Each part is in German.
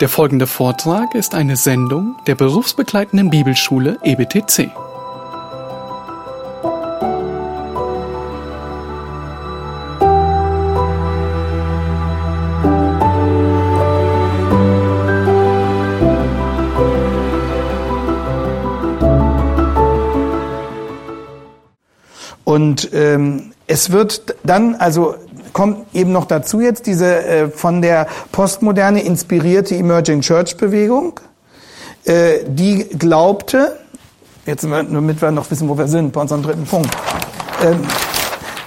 Der folgende Vortrag ist eine Sendung der berufsbegleitenden Bibelschule EBTC. Und ähm, es wird dann, also kommt eben noch dazu jetzt diese äh, von der Postmoderne inspirierte Emerging Church Bewegung, äh, die glaubte, jetzt damit wir noch wissen, wo wir sind, bei unserem dritten Punkt, ähm,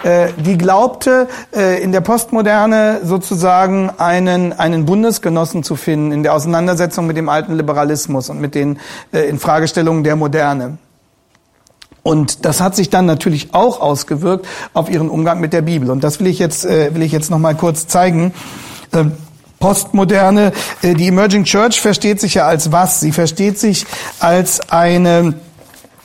äh, die glaubte, äh, in der Postmoderne sozusagen einen, einen Bundesgenossen zu finden in der Auseinandersetzung mit dem alten Liberalismus und mit den äh, Infragestellungen der Moderne. Und das hat sich dann natürlich auch ausgewirkt auf ihren Umgang mit der Bibel. Und das will ich jetzt, äh, will ich jetzt noch mal kurz zeigen. Ähm, Postmoderne, äh, die Emerging Church versteht sich ja als was? Sie versteht sich als eine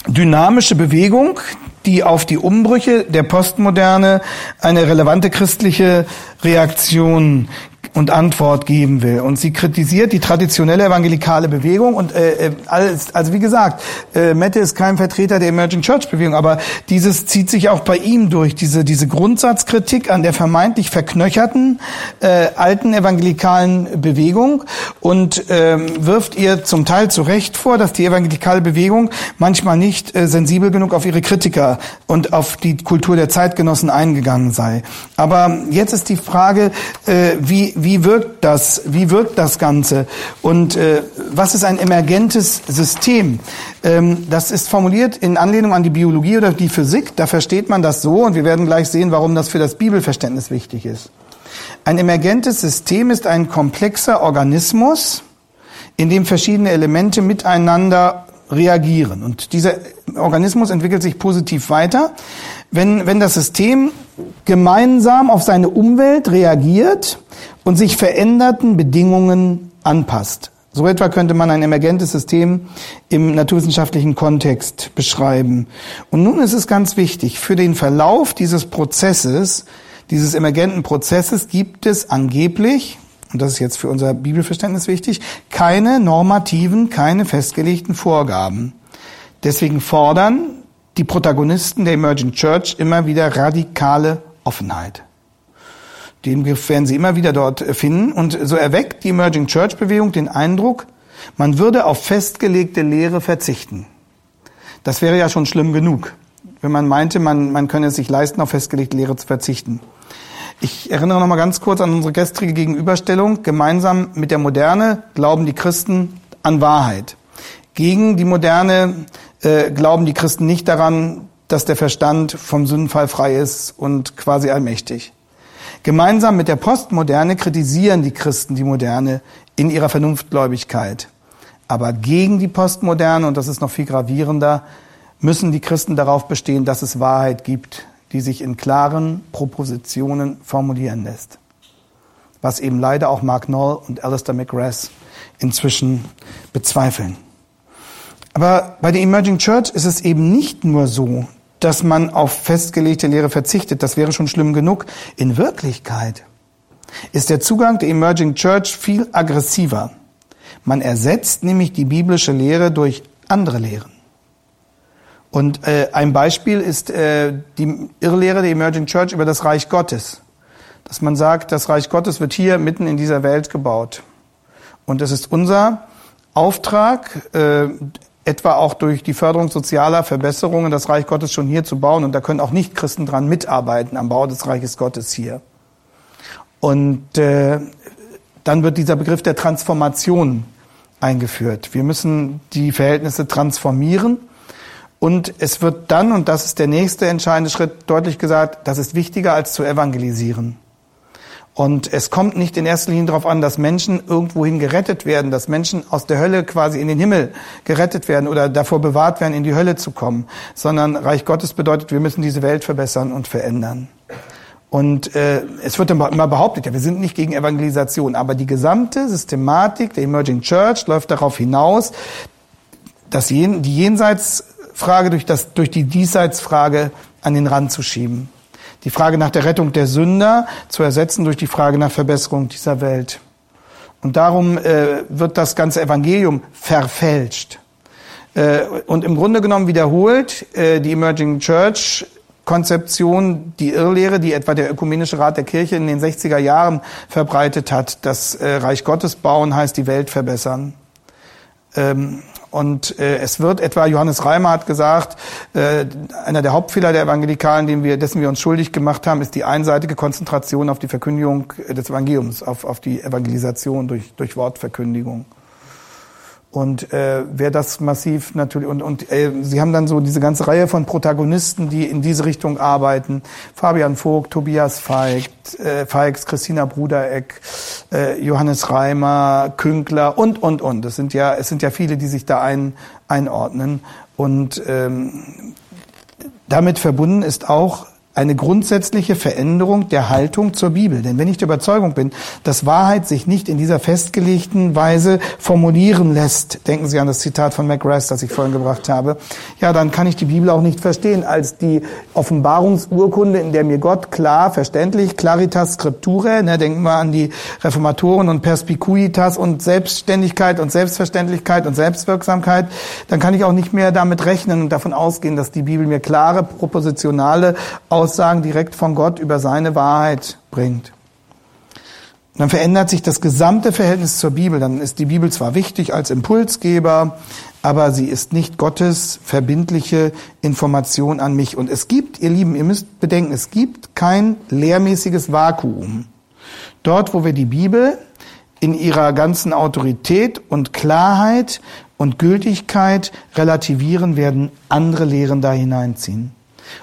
dynamische Bewegung, die auf die Umbrüche der Postmoderne eine relevante christliche Reaktion und Antwort geben will. Und sie kritisiert die traditionelle evangelikale Bewegung und äh, äh alles, also wie gesagt, äh, Mette ist kein Vertreter der Emerging Church Bewegung, aber dieses zieht sich auch bei ihm durch, diese, diese Grundsatzkritik an der vermeintlich verknöcherten äh, alten evangelikalen Bewegung und ähm, wirft ihr zum Teil zu Recht vor, dass die evangelikale Bewegung manchmal nicht äh, sensibel genug auf ihre Kritiker und auf die Kultur der Zeitgenossen eingegangen sei. Aber jetzt ist die Frage, äh, wie wie wirkt das, wie wirkt das Ganze und äh, was ist ein emergentes System? Ähm, das ist formuliert in Anlehnung an die Biologie oder die Physik. Da versteht man das so und wir werden gleich sehen, warum das für das Bibelverständnis wichtig ist. Ein emergentes System ist ein komplexer Organismus, in dem verschiedene Elemente miteinander reagieren. Und dieser Organismus entwickelt sich positiv weiter, wenn, wenn das System gemeinsam auf seine Umwelt reagiert und sich veränderten Bedingungen anpasst. So etwa könnte man ein emergentes System im naturwissenschaftlichen Kontext beschreiben. Und nun ist es ganz wichtig, für den Verlauf dieses Prozesses, dieses emergenten Prozesses gibt es angeblich, und das ist jetzt für unser Bibelverständnis wichtig, keine normativen, keine festgelegten Vorgaben. Deswegen fordern die Protagonisten der Emerging Church immer wieder radikale Offenheit. Den werden Sie immer wieder dort finden. Und so erweckt die Emerging Church Bewegung den Eindruck, man würde auf festgelegte Lehre verzichten. Das wäre ja schon schlimm genug, wenn man meinte, man, man könne es sich leisten, auf festgelegte Lehre zu verzichten. Ich erinnere noch mal ganz kurz an unsere gestrige Gegenüberstellung. Gemeinsam mit der Moderne glauben die Christen an Wahrheit. Gegen die Moderne äh, glauben die Christen nicht daran, dass der Verstand vom Sündenfall frei ist und quasi allmächtig. Gemeinsam mit der Postmoderne kritisieren die Christen die Moderne in ihrer Vernunftgläubigkeit. Aber gegen die Postmoderne, und das ist noch viel gravierender, müssen die Christen darauf bestehen, dass es Wahrheit gibt, die sich in klaren Propositionen formulieren lässt. Was eben leider auch Mark Knoll und Alistair McGrath inzwischen bezweifeln. Aber bei der Emerging Church ist es eben nicht nur so, dass man auf festgelegte Lehre verzichtet. Das wäre schon schlimm genug. In Wirklichkeit ist der Zugang der Emerging Church viel aggressiver. Man ersetzt nämlich die biblische Lehre durch andere Lehren. Und äh, ein Beispiel ist äh, die Irrlehre der Emerging Church über das Reich Gottes. Dass man sagt, das Reich Gottes wird hier mitten in dieser Welt gebaut. Und es ist unser Auftrag, äh, etwa auch durch die Förderung sozialer Verbesserungen das Reich Gottes schon hier zu bauen. Und da können auch Nicht-Christen dran mitarbeiten am Bau des Reiches Gottes hier. Und äh, dann wird dieser Begriff der Transformation eingeführt. Wir müssen die Verhältnisse transformieren. Und es wird dann, und das ist der nächste entscheidende Schritt, deutlich gesagt, das ist wichtiger als zu evangelisieren. Und es kommt nicht in erster Linie darauf an, dass Menschen irgendwohin gerettet werden, dass Menschen aus der Hölle quasi in den Himmel gerettet werden oder davor bewahrt werden, in die Hölle zu kommen, sondern Reich Gottes bedeutet, wir müssen diese Welt verbessern und verändern. Und äh, es wird immer behauptet, ja, wir sind nicht gegen Evangelisation, aber die gesamte Systematik der Emerging Church läuft darauf hinaus, dass die Jenseitsfrage durch, das, durch die Diesseitsfrage an den Rand zu schieben. die Frage nach der Rettung der Sünder zu ersetzen durch die Frage nach Verbesserung dieser Welt. Und darum äh, wird das ganze Evangelium verfälscht. Äh, und im Grunde genommen wiederholt äh, die Emerging Church Konzeption, die Irrlehre, die etwa der Ökumenische Rat der Kirche in den 60er Jahren verbreitet hat, das äh, Reich Gottes bauen heißt die Welt verbessern. Ähm, und äh, es wird etwa, Johannes Reimer hat gesagt, äh, einer der Hauptfehler der Evangelikalen, den wir, dessen wir uns schuldig gemacht haben, ist die einseitige Konzentration auf die Verkündigung des Evangeliums, auf, auf die Evangelisation durch, durch Wortverkündigung. Und äh, wer das massiv natürlich und und äh, sie haben dann so diese ganze Reihe von Protagonisten, die in diese Richtung arbeiten: Fabian Vogt, Tobias Feigs, äh, Feigs Christina Brudereck, äh, Johannes Reimer, Künkler und und und. Das sind ja es sind ja viele, die sich da ein, einordnen und ähm, damit verbunden ist auch eine grundsätzliche Veränderung der Haltung zur Bibel. Denn wenn ich der Überzeugung bin, dass Wahrheit sich nicht in dieser festgelegten Weise formulieren lässt, denken Sie an das Zitat von McGrath, das ich vorhin gebracht habe, ja, dann kann ich die Bibel auch nicht verstehen als die Offenbarungsurkunde, in der mir Gott klar, verständlich, claritas scriptura, ne, denken wir an die Reformatoren und perspicuitas und Selbstständigkeit und Selbstverständlichkeit und Selbstwirksamkeit, dann kann ich auch nicht mehr damit rechnen und davon ausgehen, dass die Bibel mir klare, propositionale, Aussagen direkt von Gott über seine Wahrheit bringt. Dann verändert sich das gesamte Verhältnis zur Bibel. Dann ist die Bibel zwar wichtig als Impulsgeber, aber sie ist nicht Gottes verbindliche Information an mich. Und es gibt, ihr Lieben, ihr müsst bedenken, es gibt kein lehrmäßiges Vakuum. Dort, wo wir die Bibel in ihrer ganzen Autorität und Klarheit und Gültigkeit relativieren, werden andere Lehren da hineinziehen.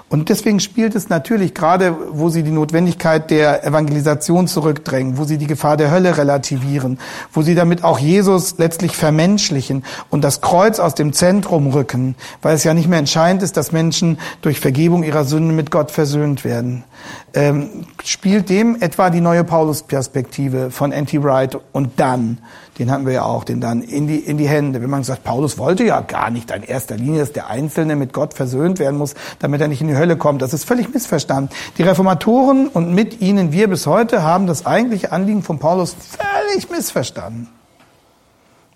Und deswegen spielt es natürlich gerade, wo sie die Notwendigkeit der Evangelisation zurückdrängen, wo sie die Gefahr der Hölle relativieren, wo sie damit auch Jesus letztlich vermenschlichen und das Kreuz aus dem Zentrum rücken, weil es ja nicht mehr entscheidend ist, dass Menschen durch Vergebung ihrer Sünden mit Gott versöhnt werden. Ähm, spielt dem etwa die neue Paulus-Perspektive von N.T. Wright und dann den hatten wir ja auch, den dann in die, in die Hände. Wenn man sagt, Paulus wollte ja gar nicht in erster Linie, dass der Einzelne mit Gott versöhnt werden muss, damit er nicht in die Hölle kommt. Das ist völlig missverstanden. Die Reformatoren und mit ihnen wir bis heute haben das eigentliche Anliegen von Paulus völlig missverstanden.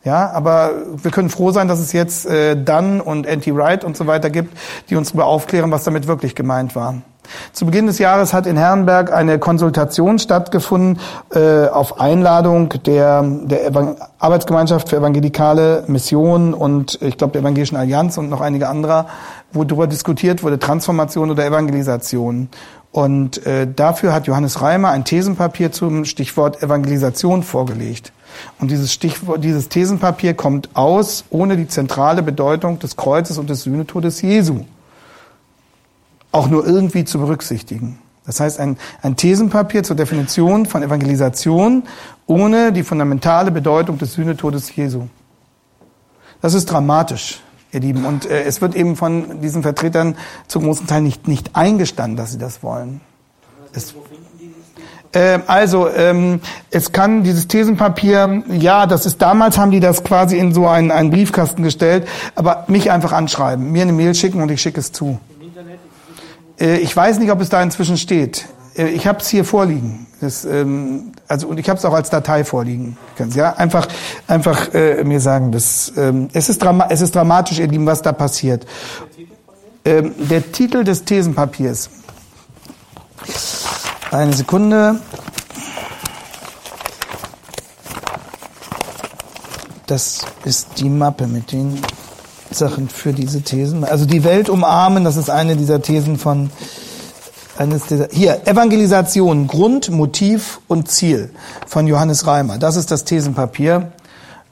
Ja, aber wir können froh sein, dass es jetzt äh, Dunn und Anti Wright und so weiter gibt, die uns darüber aufklären, was damit wirklich gemeint war. Zu Beginn des Jahres hat in Herrenberg eine Konsultation stattgefunden äh, auf Einladung der, der Arbeitsgemeinschaft für evangelikale Mission und ich glaube der Evangelischen Allianz und noch einige anderer, wo darüber diskutiert wurde, Transformation oder Evangelisation. Und äh, dafür hat Johannes Reimer ein Thesenpapier zum Stichwort Evangelisation vorgelegt. Und dieses Stichwort, dieses Thesenpapier kommt aus ohne die zentrale Bedeutung des Kreuzes und des Sühnetodes Jesu auch nur irgendwie zu berücksichtigen. Das heißt, ein, ein Thesenpapier zur Definition von Evangelisation ohne die fundamentale Bedeutung des Sühnetodes Jesu. Das ist dramatisch, ihr Lieben. Und äh, es wird eben von diesen Vertretern zum großen Teil nicht, nicht eingestanden, dass sie das wollen. Es, äh, also, ähm, es kann dieses Thesenpapier, ja, das ist damals, haben die das quasi in so einen, einen Briefkasten gestellt, aber mich einfach anschreiben, mir eine Mail schicken und ich schicke es zu. Äh, ich weiß nicht, ob es da inzwischen steht. Äh, ich habe es hier vorliegen. Das, ähm, also und ich habe es auch als Datei vorliegen. Ja, einfach, einfach äh, mir sagen, das, ähm, es ist es ist dramatisch, ihr Lieben, was da passiert. Ähm, der Titel des Thesenpapiers. Eine Sekunde. Das ist die Mappe mit den Sachen für diese Thesen. Also die Welt umarmen, das ist eine dieser Thesen von eines dieser, hier, Evangelisation, Grund, Motiv und Ziel von Johannes Reimer. Das ist das Thesenpapier.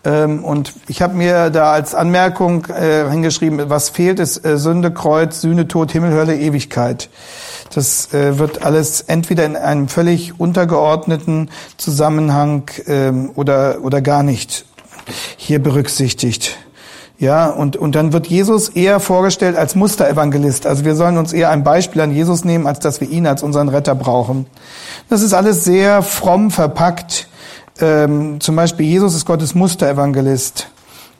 Ähm, und ich habe mir da als Anmerkung äh, hingeschrieben, was fehlt, ist äh, Sünde, Kreuz, Sühne, Tod, Himmel, Hölle, Ewigkeit. Das äh, wird alles entweder in einem völlig untergeordneten Zusammenhang ähm, oder, oder gar nicht hier berücksichtigt. Ja, und, und dann wird Jesus eher vorgestellt als Musterevangelist. Also wir sollen uns eher ein Beispiel an Jesus nehmen, als dass wir ihn als unseren Retter brauchen. Das ist alles sehr fromm verpackt. Ähm, zum Beispiel Jesus ist Gottes Musterevangelist.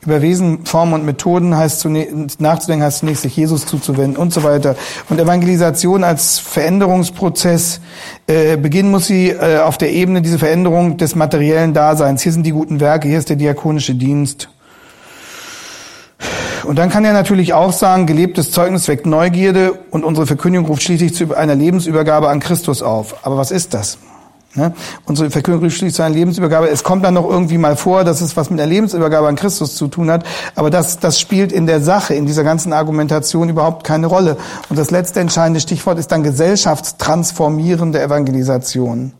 Über Wesen, Formen und Methoden heißt zunächst, nachzudenken, heißt zunächst sich Jesus zuzuwenden und so weiter. Und Evangelisation als Veränderungsprozess, äh, beginnen muss sie äh, auf der Ebene diese Veränderung des materiellen Daseins. Hier sind die guten Werke, hier ist der diakonische Dienst. Und dann kann er natürlich auch sagen, gelebtes Zeugnis weckt Neugierde und unsere Verkündigung ruft schließlich zu einer Lebensübergabe an Christus auf. Aber was ist das? Ne? Unsere Verkündigung ruft schließlich zu einer Lebensübergabe. Es kommt dann noch irgendwie mal vor, dass es was mit der Lebensübergabe an Christus zu tun hat. Aber das, das spielt in der Sache, in dieser ganzen Argumentation überhaupt keine Rolle. Und das letzte entscheidende Stichwort ist dann gesellschaftstransformierende Evangelisation.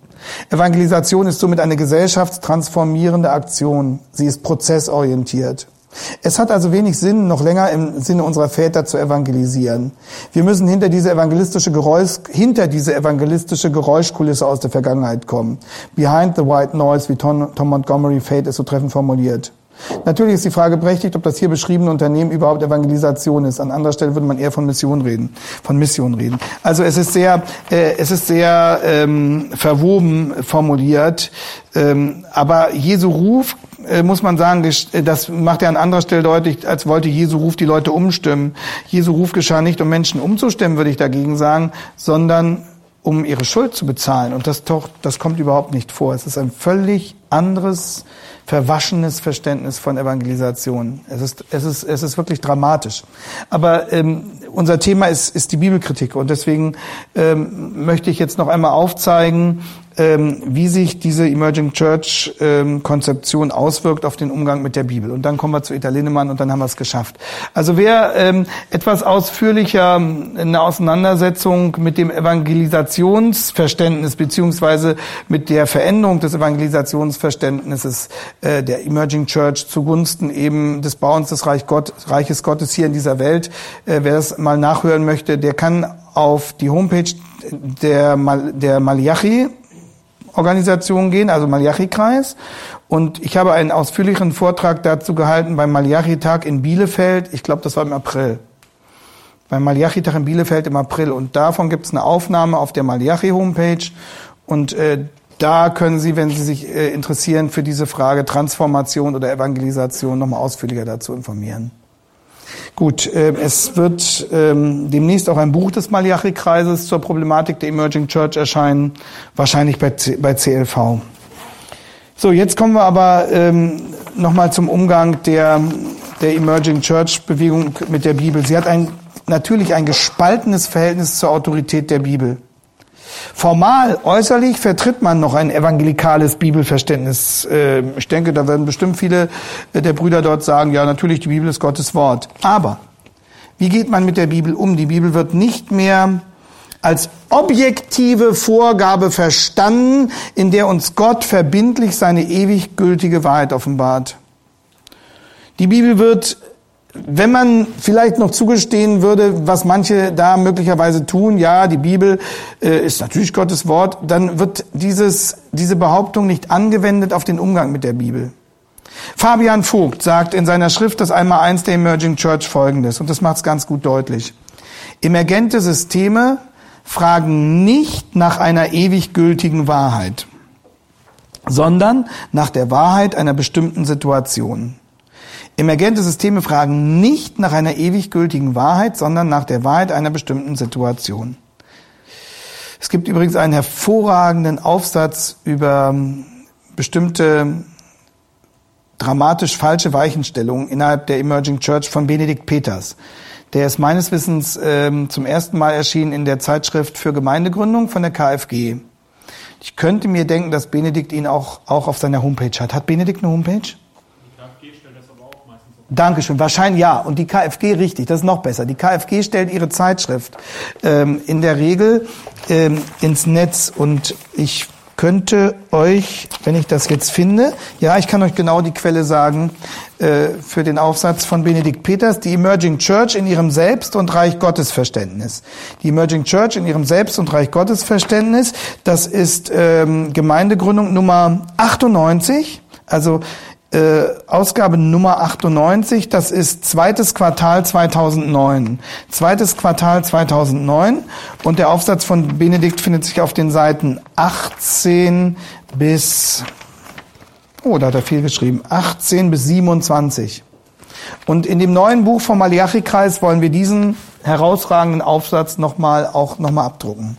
Evangelisation ist somit eine gesellschaftstransformierende Aktion. Sie ist prozessorientiert. Es hat also wenig Sinn, noch länger im Sinne unserer Väter zu evangelisieren. Wir müssen hinter diese evangelistische Geräusch, hinter diese evangelistische Geräuschkulisse aus der Vergangenheit kommen. Behind the white noise, wie Tom, Tom Montgomery Fate es so treffend formuliert. Natürlich ist die Frage berechtigt, ob das hier beschriebene Unternehmen überhaupt Evangelisation ist. An anderer Stelle würde man eher von Mission reden, von Mission reden. Also es ist sehr, äh, es ist sehr ähm, verwoben formuliert. Ähm, aber Jesu Ruf muss man sagen, äh, das macht er an anderer Stelle deutlich, als wollte Jesu Ruf die Leute umstimmen. Jesu Ruf geschah nicht, um Menschen umzustimmen, würde ich dagegen sagen, sondern um ihre Schuld zu bezahlen. Und das, das kommt überhaupt nicht vor. Es ist ein völlig anderes, verwaschenes Verständnis von Evangelisation. Es ist, es ist, es ist wirklich dramatisch. Aber ähm, unser Thema ist, ist die Bibelkritik. Und deswegen ähm, möchte ich jetzt noch einmal aufzeigen, ähm, wie sich diese Emerging Church ähm, Konzeption auswirkt auf den Umgang mit der Bibel. Und dann kommen wir zu Ita Linnemann und dann haben wir es geschafft. Also wer ähm, etwas ausführlicher ähm, eine Auseinandersetzung mit dem Evangelisationsverständnis beziehungsweise mit der Veränderung des Evangelisationsverständnisses äh, der Emerging Church zugunsten eben des Bauens des Reich Gott, Reiches Gottes hier in dieser Welt, äh, wer das mal nachhören möchte, der kann auf die Homepage der, Mal, der Malachi Organisation gehen, also Malachi-Kreis. Und ich habe einen ausführlichen Vortrag dazu gehalten beim Malachi-Tag in Bielefeld. Ich glaube, das war im April. Beim Malachi-Tag in Bielefeld im April. Und davon gibt es eine Aufnahme auf der Malachi-Homepage. Und äh, da können Sie, wenn Sie sich äh, interessieren für diese Frage Transformation oder Evangelisation, nochmal ausführlicher dazu informieren. Gut, äh, es wird ähm, demnächst auch ein Buch des Malachi-Kreises zur Problematik der Emerging Church erscheinen, wahrscheinlich bei, C bei CLV. So, jetzt kommen wir aber ähm, nochmal zum Umgang der, der Emerging Church-Bewegung mit der Bibel. Sie hat ein, natürlich ein gespaltenes Verhältnis zur Autorität der Bibel. Formal, äußerlich vertritt man noch ein evangelikales Bibelverständnis. Ähm, ich denke, da werden bestimmt viele äh, der Brüder dort sagen, ja, natürlich, die Bibel ist Gottes Wort. Aber wie geht man mit der Bibel um? Die Bibel wird nicht mehr als objektive Vorgabe verstanden, in der uns Gott verbindlich seine ewig gültige Wahrheit offenbart. Die Bibel wird wenn man vielleicht noch zugestehen würde, was manche da möglicherweise tun, ja, die Bibel äh, ist natürlich Gottes Wort, dann wird dieses, diese Behauptung nicht angewendet auf den Umgang mit der Bibel. Fabian Vogt sagt in seiner Schrift das einmal eins der Emerging Church folgendes, und das macht es ganz gut deutlich. Emergente Systeme fragen nicht nach einer ewig gültigen Wahrheit, sondern nach der Wahrheit einer bestimmten Situation. Emergente Systeme fragen nicht nach einer ewig gültigen Wahrheit, sondern nach der Wahrheit einer bestimmten Situation. Es gibt übrigens einen hervorragenden Aufsatz über ähm, bestimmte dramatisch falsche Weichenstellungen innerhalb der Emerging Church von Benedikt Peters. Der ist meines Wissens ähm, zum ersten Mal erschienen in der Zeitschrift für Gemeindegründung von der KfG. Ich könnte mir denken, dass Benedikt ihn auch, auch auf seiner Homepage hat. Hat Benedikt eine Homepage? Dankeschön. Wahrscheinlich ja. Und die KfG richtig, das ist noch besser. Die KfG stellt ihre Zeitschrift ähm, in der Regel ähm, ins Netz und ich könnte euch, wenn ich das jetzt finde, ja, ich kann euch genau die Quelle sagen äh, für den Aufsatz von Benedikt Peters, die Emerging Church in ihrem Selbst- und Reich Gottesverständnis. Die Emerging Church in ihrem Selbst- und Reich Gottesverständnis, das ist ähm, Gemeindegründung Nummer 98. Also äh, Ausgabe Nummer 98, das ist zweites Quartal 2009. Zweites Quartal 2009 und der Aufsatz von Benedikt findet sich auf den Seiten 18 bis, oh, da hat er viel geschrieben, 18 bis 27. Und in dem neuen Buch vom Malachi-Kreis wollen wir diesen herausragenden Aufsatz nochmal auch nochmal abdrucken.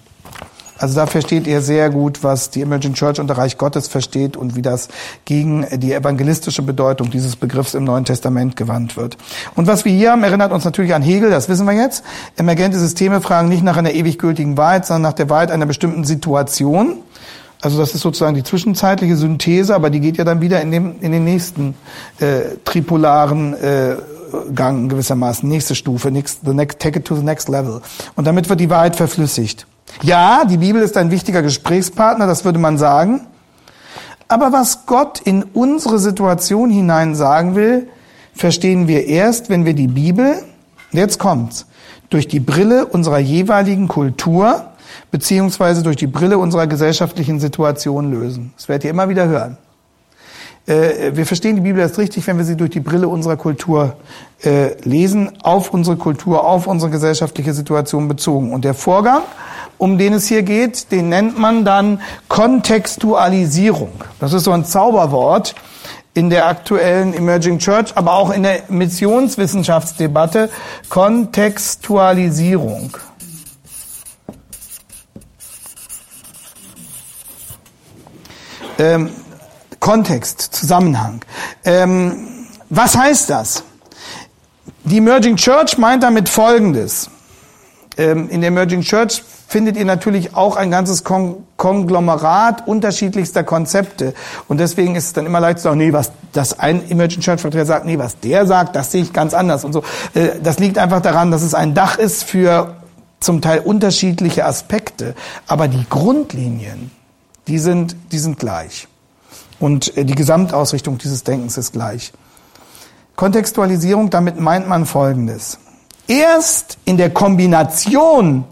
Also da versteht ihr sehr gut, was die Emerging Church unter Reich Gottes versteht und wie das gegen die evangelistische Bedeutung dieses Begriffs im Neuen Testament gewandt wird. Und was wir hier haben, erinnert uns natürlich an Hegel, das wissen wir jetzt. Emergente Systeme fragen nicht nach einer ewig gültigen Wahrheit, sondern nach der Wahrheit einer bestimmten Situation. Also das ist sozusagen die zwischenzeitliche Synthese, aber die geht ja dann wieder in, dem, in den nächsten äh, tripolaren äh, Gang gewissermaßen, nächste Stufe, next, the next, take it to the next level. Und damit wird die Wahrheit verflüssigt. Ja, die Bibel ist ein wichtiger Gesprächspartner, das würde man sagen. Aber was Gott in unsere Situation hinein sagen will, verstehen wir erst, wenn wir die Bibel, jetzt kommt's, durch die Brille unserer jeweiligen Kultur beziehungsweise durch die Brille unserer gesellschaftlichen Situation lösen. Das werdet ihr immer wieder hören. Äh, wir verstehen die Bibel erst richtig, wenn wir sie durch die Brille unserer Kultur äh, lesen, auf unsere Kultur, auf unsere gesellschaftliche Situation bezogen. Und der Vorgang, um den es hier geht, den nennt man dann Kontextualisierung. Das ist so ein Zauberwort in der aktuellen Emerging Church, aber auch in der Missionswissenschaftsdebatte. Kontextualisierung. Ähm, Kontext, Zusammenhang. Ähm, was heißt das? Die Emerging Church meint damit Folgendes. Ähm, in der Emerging Church findet ihr natürlich auch ein ganzes Kon Konglomerat unterschiedlichster Konzepte. Und deswegen ist es dann immer leicht zu sagen, nee, was das ein Emerging Church Vertreter sagt, nee, was der sagt, das sehe ich ganz anders und so. Äh, das liegt einfach daran, dass es ein Dach ist für zum Teil unterschiedliche Aspekte. Aber die Grundlinien, die sind, die sind gleich. Und äh, die Gesamtausrichtung dieses Denkens ist gleich. Kontextualisierung, damit meint man Folgendes. Erst in der Kombination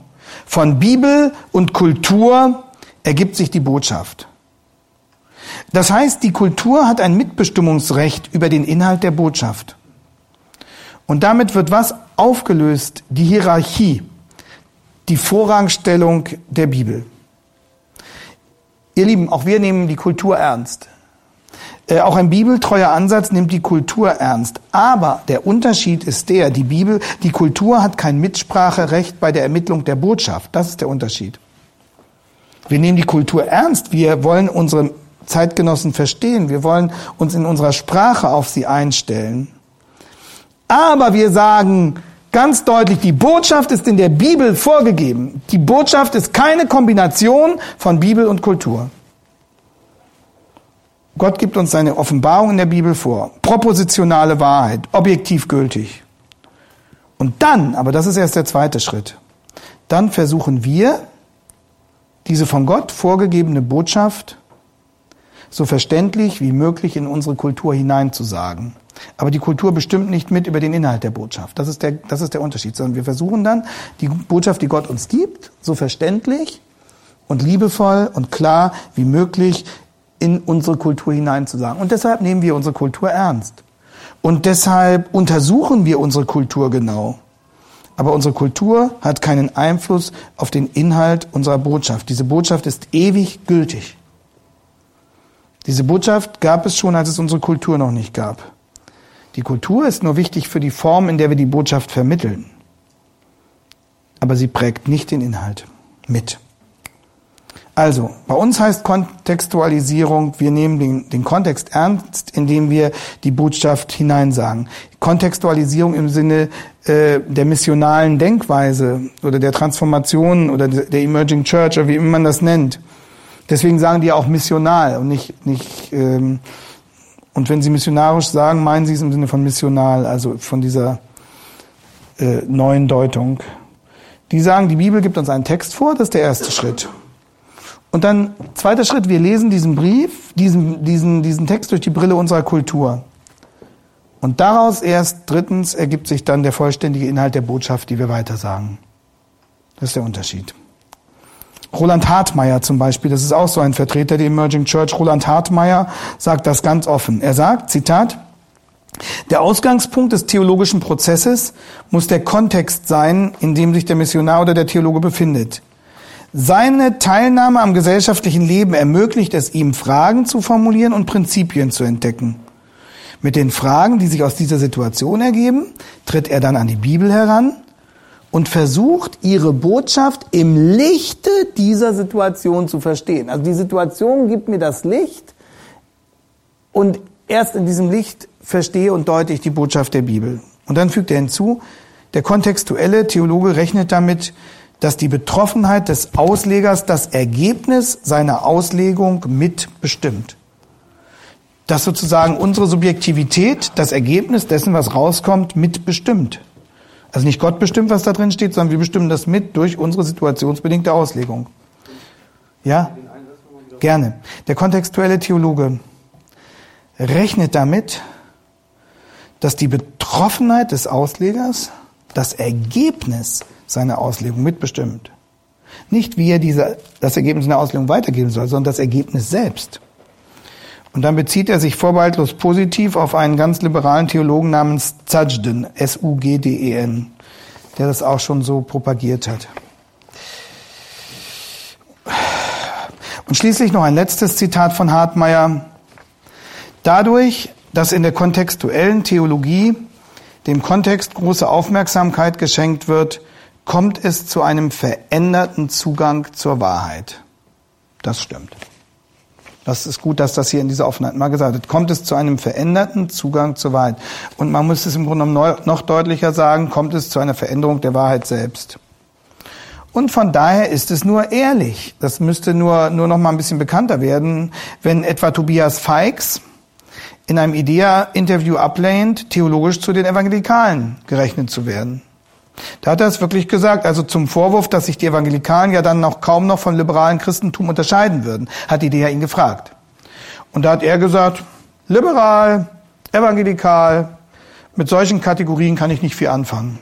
von Bibel und Kultur ergibt sich die Botschaft. Das heißt, die Kultur hat ein Mitbestimmungsrecht über den Inhalt der Botschaft. Und damit wird was aufgelöst? Die Hierarchie, die Vorrangstellung der Bibel. Ihr Lieben, auch wir nehmen die Kultur ernst. Äh, auch ein bibeltreuer Ansatz nimmt die Kultur ernst. Aber der Unterschied ist der, die Bibel, die Kultur hat kein Mitspracherecht bei der Ermittlung der Botschaft. Das ist der Unterschied. Wir nehmen die Kultur ernst. Wir wollen unsere Zeitgenossen verstehen. Wir wollen uns in unserer Sprache auf sie einstellen. Aber wir sagen ganz deutlich, die Botschaft ist in der Bibel vorgegeben. Die Botschaft ist keine Kombination von Bibel und Kultur. Gott gibt uns seine Offenbarung in der Bibel vor. Propositionale Wahrheit, objektiv gültig. Und dann, aber das ist erst der zweite Schritt, dann versuchen wir, diese von Gott vorgegebene Botschaft so verständlich wie möglich in unsere Kultur hineinzusagen. Aber die Kultur bestimmt nicht mit über den Inhalt der Botschaft. Das ist der, das ist der Unterschied. Sondern wir versuchen dann, die Botschaft, die Gott uns gibt, so verständlich und liebevoll und klar wie möglich in unsere Kultur hineinzusagen. Und deshalb nehmen wir unsere Kultur ernst. Und deshalb untersuchen wir unsere Kultur genau. Aber unsere Kultur hat keinen Einfluss auf den Inhalt unserer Botschaft. Diese Botschaft ist ewig gültig. Diese Botschaft gab es schon, als es unsere Kultur noch nicht gab. Die Kultur ist nur wichtig für die Form, in der wir die Botschaft vermitteln. Aber sie prägt nicht den Inhalt mit. Also, bei uns heißt Kontextualisierung, wir nehmen den, den, Kontext ernst, indem wir die Botschaft hineinsagen. Kontextualisierung im Sinne äh, der missionalen Denkweise oder der Transformation oder der Emerging Church oder wie immer man das nennt. Deswegen sagen die auch missional und nicht, nicht ähm, und wenn sie missionarisch sagen, meinen sie es im Sinne von missional, also von dieser äh, neuen Deutung. Die sagen, die Bibel gibt uns einen Text vor, das ist der erste Schritt. Und dann, zweiter Schritt, wir lesen diesen Brief, diesen, diesen, diesen Text durch die Brille unserer Kultur. Und daraus erst, drittens, ergibt sich dann der vollständige Inhalt der Botschaft, die wir weitersagen. Das ist der Unterschied. Roland Hartmeier zum Beispiel, das ist auch so ein Vertreter der Emerging Church. Roland Hartmeier sagt das ganz offen. Er sagt, Zitat, der Ausgangspunkt des theologischen Prozesses muss der Kontext sein, in dem sich der Missionar oder der Theologe befindet. Seine Teilnahme am gesellschaftlichen Leben ermöglicht es ihm, Fragen zu formulieren und Prinzipien zu entdecken. Mit den Fragen, die sich aus dieser Situation ergeben, tritt er dann an die Bibel heran und versucht, ihre Botschaft im Lichte dieser Situation zu verstehen. Also die Situation gibt mir das Licht und erst in diesem Licht verstehe und deute ich die Botschaft der Bibel. Und dann fügt er hinzu, der kontextuelle Theologe rechnet damit, dass die Betroffenheit des Auslegers das Ergebnis seiner Auslegung mitbestimmt. Dass sozusagen unsere Subjektivität das Ergebnis dessen, was rauskommt, mitbestimmt. Also nicht Gott bestimmt, was da drin steht, sondern wir bestimmen das mit durch unsere situationsbedingte Auslegung. Ja? Gerne. Der kontextuelle Theologe rechnet damit, dass die Betroffenheit des Auslegers das Ergebnis seiner Auslegung mitbestimmt. Nicht wie er diese, das Ergebnis seiner Auslegung weitergeben soll, sondern das Ergebnis selbst. Und dann bezieht er sich vorbehaltlos positiv auf einen ganz liberalen Theologen namens Zajden, S-U-G-D-E-N, der das auch schon so propagiert hat. Und schließlich noch ein letztes Zitat von Hartmeier. Dadurch, dass in der kontextuellen Theologie dem Kontext große Aufmerksamkeit geschenkt wird, kommt es zu einem veränderten Zugang zur Wahrheit. Das stimmt. Das ist gut, dass das hier in dieser Offenheit mal gesagt wird. Kommt es zu einem veränderten Zugang zur Wahrheit? Und man muss es im Grunde genommen noch deutlicher sagen, kommt es zu einer Veränderung der Wahrheit selbst. Und von daher ist es nur ehrlich. Das müsste nur, nur noch mal ein bisschen bekannter werden, wenn etwa Tobias Feix in einem IDEA-Interview ablehnt, theologisch zu den Evangelikalen gerechnet zu werden. Da hat er es wirklich gesagt, also zum Vorwurf, dass sich die Evangelikalen ja dann noch kaum noch vom liberalen Christentum unterscheiden würden, hat Idee ihn gefragt. Und da hat er gesagt, liberal, evangelikal, mit solchen Kategorien kann ich nicht viel anfangen.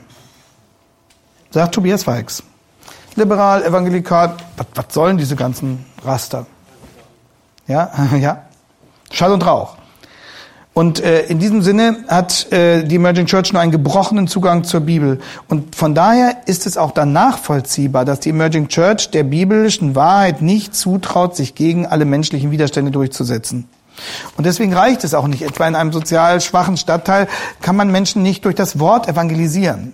Sagt Tobias Weix. Liberal, evangelikal, was, was sollen diese ganzen Raster? Ja, ja. Schall und Rauch. Und äh, in diesem Sinne hat äh, die Emerging Church nur einen gebrochenen Zugang zur Bibel. Und von daher ist es auch dann nachvollziehbar, dass die Emerging Church der biblischen Wahrheit nicht zutraut, sich gegen alle menschlichen Widerstände durchzusetzen. Und deswegen reicht es auch nicht. Etwa in einem sozial schwachen Stadtteil kann man Menschen nicht durch das Wort evangelisieren.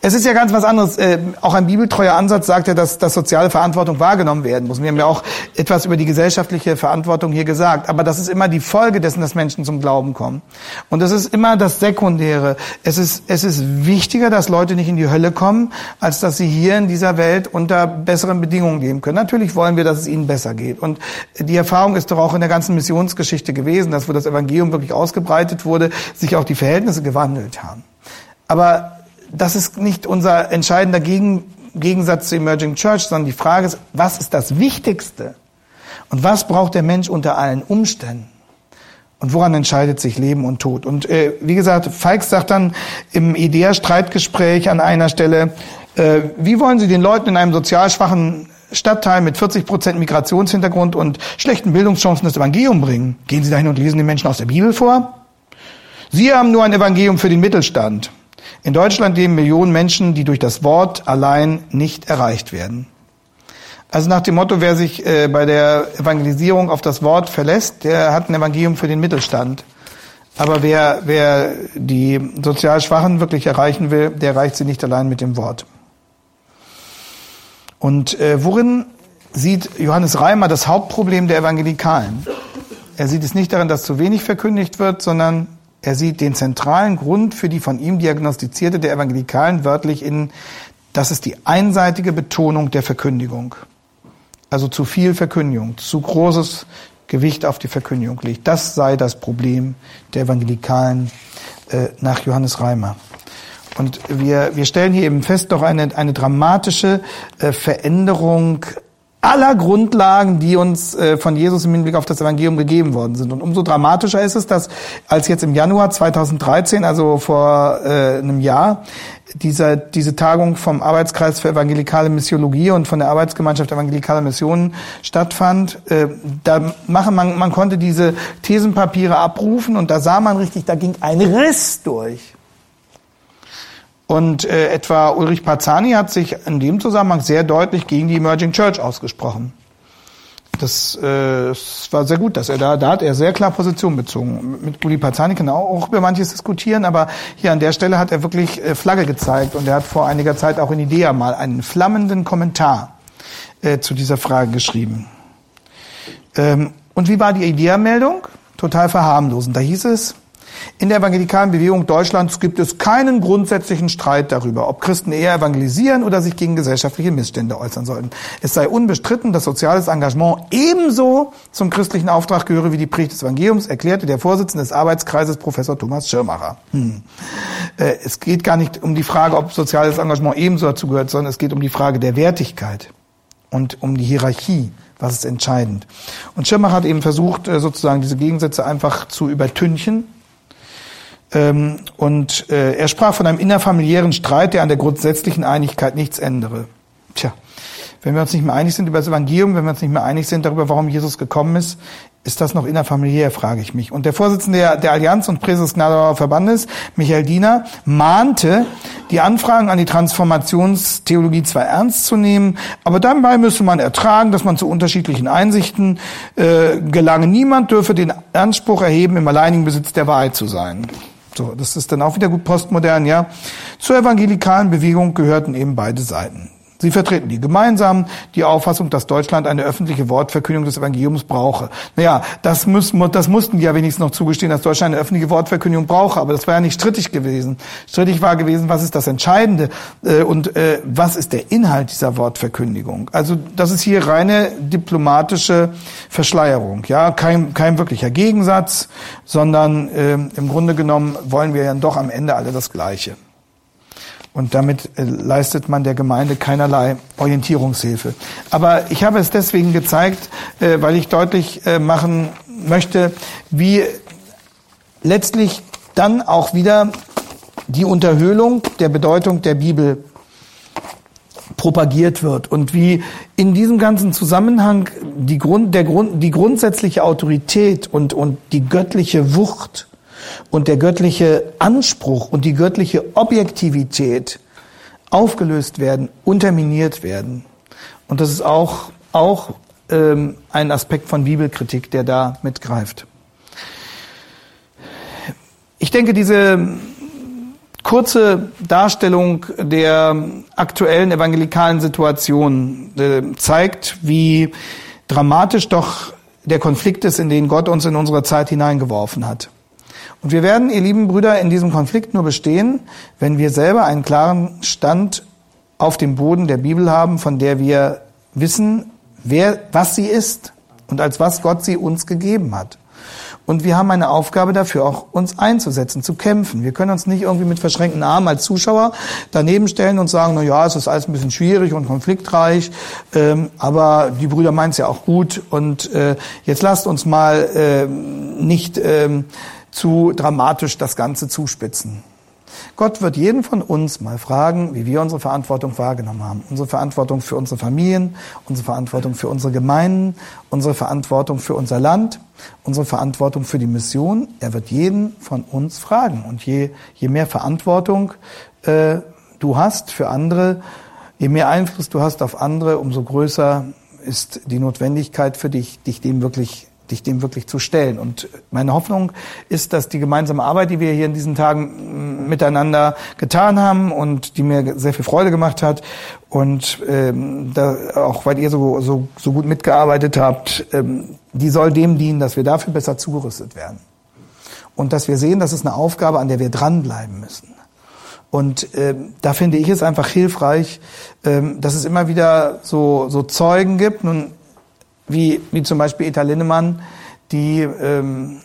Es ist ja ganz was anderes. Äh, auch ein bibeltreuer Ansatz sagt ja, dass, dass soziale Verantwortung wahrgenommen werden muss. Wir haben ja auch etwas über die gesellschaftliche Verantwortung hier gesagt. Aber das ist immer die Folge dessen, dass Menschen zum Glauben kommen. Und das ist immer das Sekundäre. Es ist, es ist wichtiger, dass Leute nicht in die Hölle kommen, als dass sie hier in dieser Welt unter besseren Bedingungen leben können. Natürlich wollen wir, dass es ihnen besser geht. Und die Erfahrung ist doch auch in der ganzen Missionsgeschichte gewesen, dass wo das Evangelium wirklich ausgebreitet wurde, sich auch die Verhältnisse gewandelt haben. Aber das ist nicht unser entscheidender Gegen, Gegensatz zur Emerging Church, sondern die Frage ist, was ist das Wichtigste? Und was braucht der Mensch unter allen Umständen? Und woran entscheidet sich Leben und Tod? Und äh, wie gesagt, Falks sagt dann im IDEA-Streitgespräch an einer Stelle, äh, wie wollen Sie den Leuten in einem sozial schwachen Stadtteil mit 40 Prozent Migrationshintergrund und schlechten Bildungschancen das Evangelium bringen? Gehen Sie dahin und lesen den Menschen aus der Bibel vor? Sie haben nur ein Evangelium für den Mittelstand. In Deutschland leben Millionen Menschen, die durch das Wort allein nicht erreicht werden. Also nach dem Motto, wer sich äh, bei der Evangelisierung auf das Wort verlässt, der hat ein Evangelium für den Mittelstand. Aber wer, wer die sozial Schwachen wirklich erreichen will, der erreicht sie nicht allein mit dem Wort. Und äh, worin sieht Johannes Reimer das Hauptproblem der Evangelikalen? Er sieht es nicht darin, dass zu wenig verkündigt wird, sondern er sieht den zentralen Grund für die von ihm diagnostizierte der Evangelikalen wörtlich in, das ist die einseitige Betonung der Verkündigung. Also zu viel Verkündigung, zu großes Gewicht auf die Verkündigung liegt. Das sei das Problem der Evangelikalen äh, nach Johannes Reimer. Und wir, wir stellen hier eben fest, doch eine, eine dramatische äh, Veränderung aller Grundlagen, die uns äh, von Jesus im Hinblick auf das Evangelium gegeben worden sind. Und umso dramatischer ist es, dass als jetzt im Januar 2013, also vor äh, einem Jahr, dieser, diese Tagung vom Arbeitskreis für evangelikale Missiologie und von der Arbeitsgemeinschaft evangelikaler Missionen stattfand, äh, da machen man, man konnte diese Thesenpapiere abrufen und da sah man richtig, da ging ein Riss durch. Und äh, etwa Ulrich Pazani hat sich in dem Zusammenhang sehr deutlich gegen die Emerging Church ausgesprochen. Das, äh, das war sehr gut, dass er da, da hat er sehr klar Position bezogen. Mit Uli Pazani kann er auch über manches diskutieren, aber hier an der Stelle hat er wirklich äh, Flagge gezeigt und er hat vor einiger Zeit auch in Idea mal einen flammenden Kommentar äh, zu dieser Frage geschrieben. Ähm, und wie war die Idea-Meldung? Total verharmlosend. Da hieß es, in der evangelikalen Bewegung Deutschlands gibt es keinen grundsätzlichen Streit darüber, ob Christen eher evangelisieren oder sich gegen gesellschaftliche Missstände äußern sollten. Es sei unbestritten, dass soziales Engagement ebenso zum christlichen Auftrag gehöre wie die Predigt des Evangeliums, erklärte der Vorsitzende des Arbeitskreises Professor Thomas Schirmacher. Hm. Äh, es geht gar nicht um die Frage, ob soziales Engagement ebenso dazu gehört, sondern es geht um die Frage der Wertigkeit und um die Hierarchie. Was ist entscheidend? Und Schirmacher hat eben versucht, äh, sozusagen diese Gegensätze einfach zu übertünchen und äh, er sprach von einem innerfamiliären Streit, der an der grundsätzlichen Einigkeit nichts ändere. Tja, wenn wir uns nicht mehr einig sind über das Evangelium, wenn wir uns nicht mehr einig sind darüber, warum Jesus gekommen ist, ist das noch innerfamiliär, frage ich mich. Und der Vorsitzende der, der Allianz und Präses Gnadauer Verbandes, Michael Diener, mahnte, die Anfragen an die Transformationstheologie zwar ernst zu nehmen, aber dabei müsse man ertragen, dass man zu unterschiedlichen Einsichten äh, gelange. Niemand dürfe den Anspruch erheben, im alleinigen Besitz der Wahrheit zu sein. So, das ist dann auch wieder gut postmodern, ja. Zur evangelikalen Bewegung gehörten eben beide Seiten. Sie vertreten die gemeinsam die Auffassung, dass Deutschland eine öffentliche Wortverkündung des Evangeliums brauche. Naja, das, müssen, das mussten die ja wenigstens noch zugestehen, dass Deutschland eine öffentliche Wortverkündigung brauche. Aber das war ja nicht strittig gewesen. Strittig war gewesen, was ist das Entscheidende äh, und äh, was ist der Inhalt dieser Wortverkündigung. Also das ist hier reine diplomatische Verschleierung. Ja, kein, kein wirklicher Gegensatz, sondern äh, im Grunde genommen wollen wir ja doch am Ende alle das Gleiche. Und damit äh, leistet man der Gemeinde keinerlei Orientierungshilfe. Aber ich habe es deswegen gezeigt, äh, weil ich deutlich äh, machen möchte, wie letztlich dann auch wieder die Unterhöhlung der Bedeutung der Bibel propagiert wird und wie in diesem ganzen Zusammenhang die, Grund, der Grund, die grundsätzliche Autorität und, und die göttliche Wucht und der göttliche Anspruch und die göttliche Objektivität aufgelöst werden, unterminiert werden. Und das ist auch, auch ähm, ein Aspekt von Bibelkritik, der da mitgreift. Ich denke, diese kurze Darstellung der aktuellen evangelikalen Situation äh, zeigt, wie dramatisch doch der Konflikt ist, in den Gott uns in unsere Zeit hineingeworfen hat. Und wir werden, ihr lieben Brüder, in diesem Konflikt nur bestehen, wenn wir selber einen klaren Stand auf dem Boden der Bibel haben, von der wir wissen, wer, was sie ist und als was Gott sie uns gegeben hat. Und wir haben eine Aufgabe dafür, auch uns einzusetzen, zu kämpfen. Wir können uns nicht irgendwie mit verschränkten Armen als Zuschauer daneben stellen und sagen, na ja, es ist alles ein bisschen schwierig und konfliktreich, ähm, aber die Brüder meinen es ja auch gut und äh, jetzt lasst uns mal äh, nicht ähm, zu dramatisch das Ganze zuspitzen. Gott wird jeden von uns mal fragen, wie wir unsere Verantwortung wahrgenommen haben. Unsere Verantwortung für unsere Familien, unsere Verantwortung für unsere Gemeinden, unsere Verantwortung für unser Land, unsere Verantwortung für die Mission. Er wird jeden von uns fragen. Und je, je mehr Verantwortung äh, du hast für andere, je mehr Einfluss du hast auf andere, umso größer ist die Notwendigkeit für dich, dich dem wirklich dich dem wirklich zu stellen. Und meine Hoffnung ist, dass die gemeinsame Arbeit, die wir hier in diesen Tagen miteinander getan haben und die mir sehr viel Freude gemacht hat und ähm, da, auch weil ihr so, so, so gut mitgearbeitet habt, ähm, die soll dem dienen, dass wir dafür besser zugerüstet werden. Und dass wir sehen, das ist eine Aufgabe, an der wir dranbleiben müssen. Und äh, da finde ich es einfach hilfreich, äh, dass es immer wieder so, so Zeugen gibt. Nun wie, wie zum Beispiel Eta Linnemann, die ähm,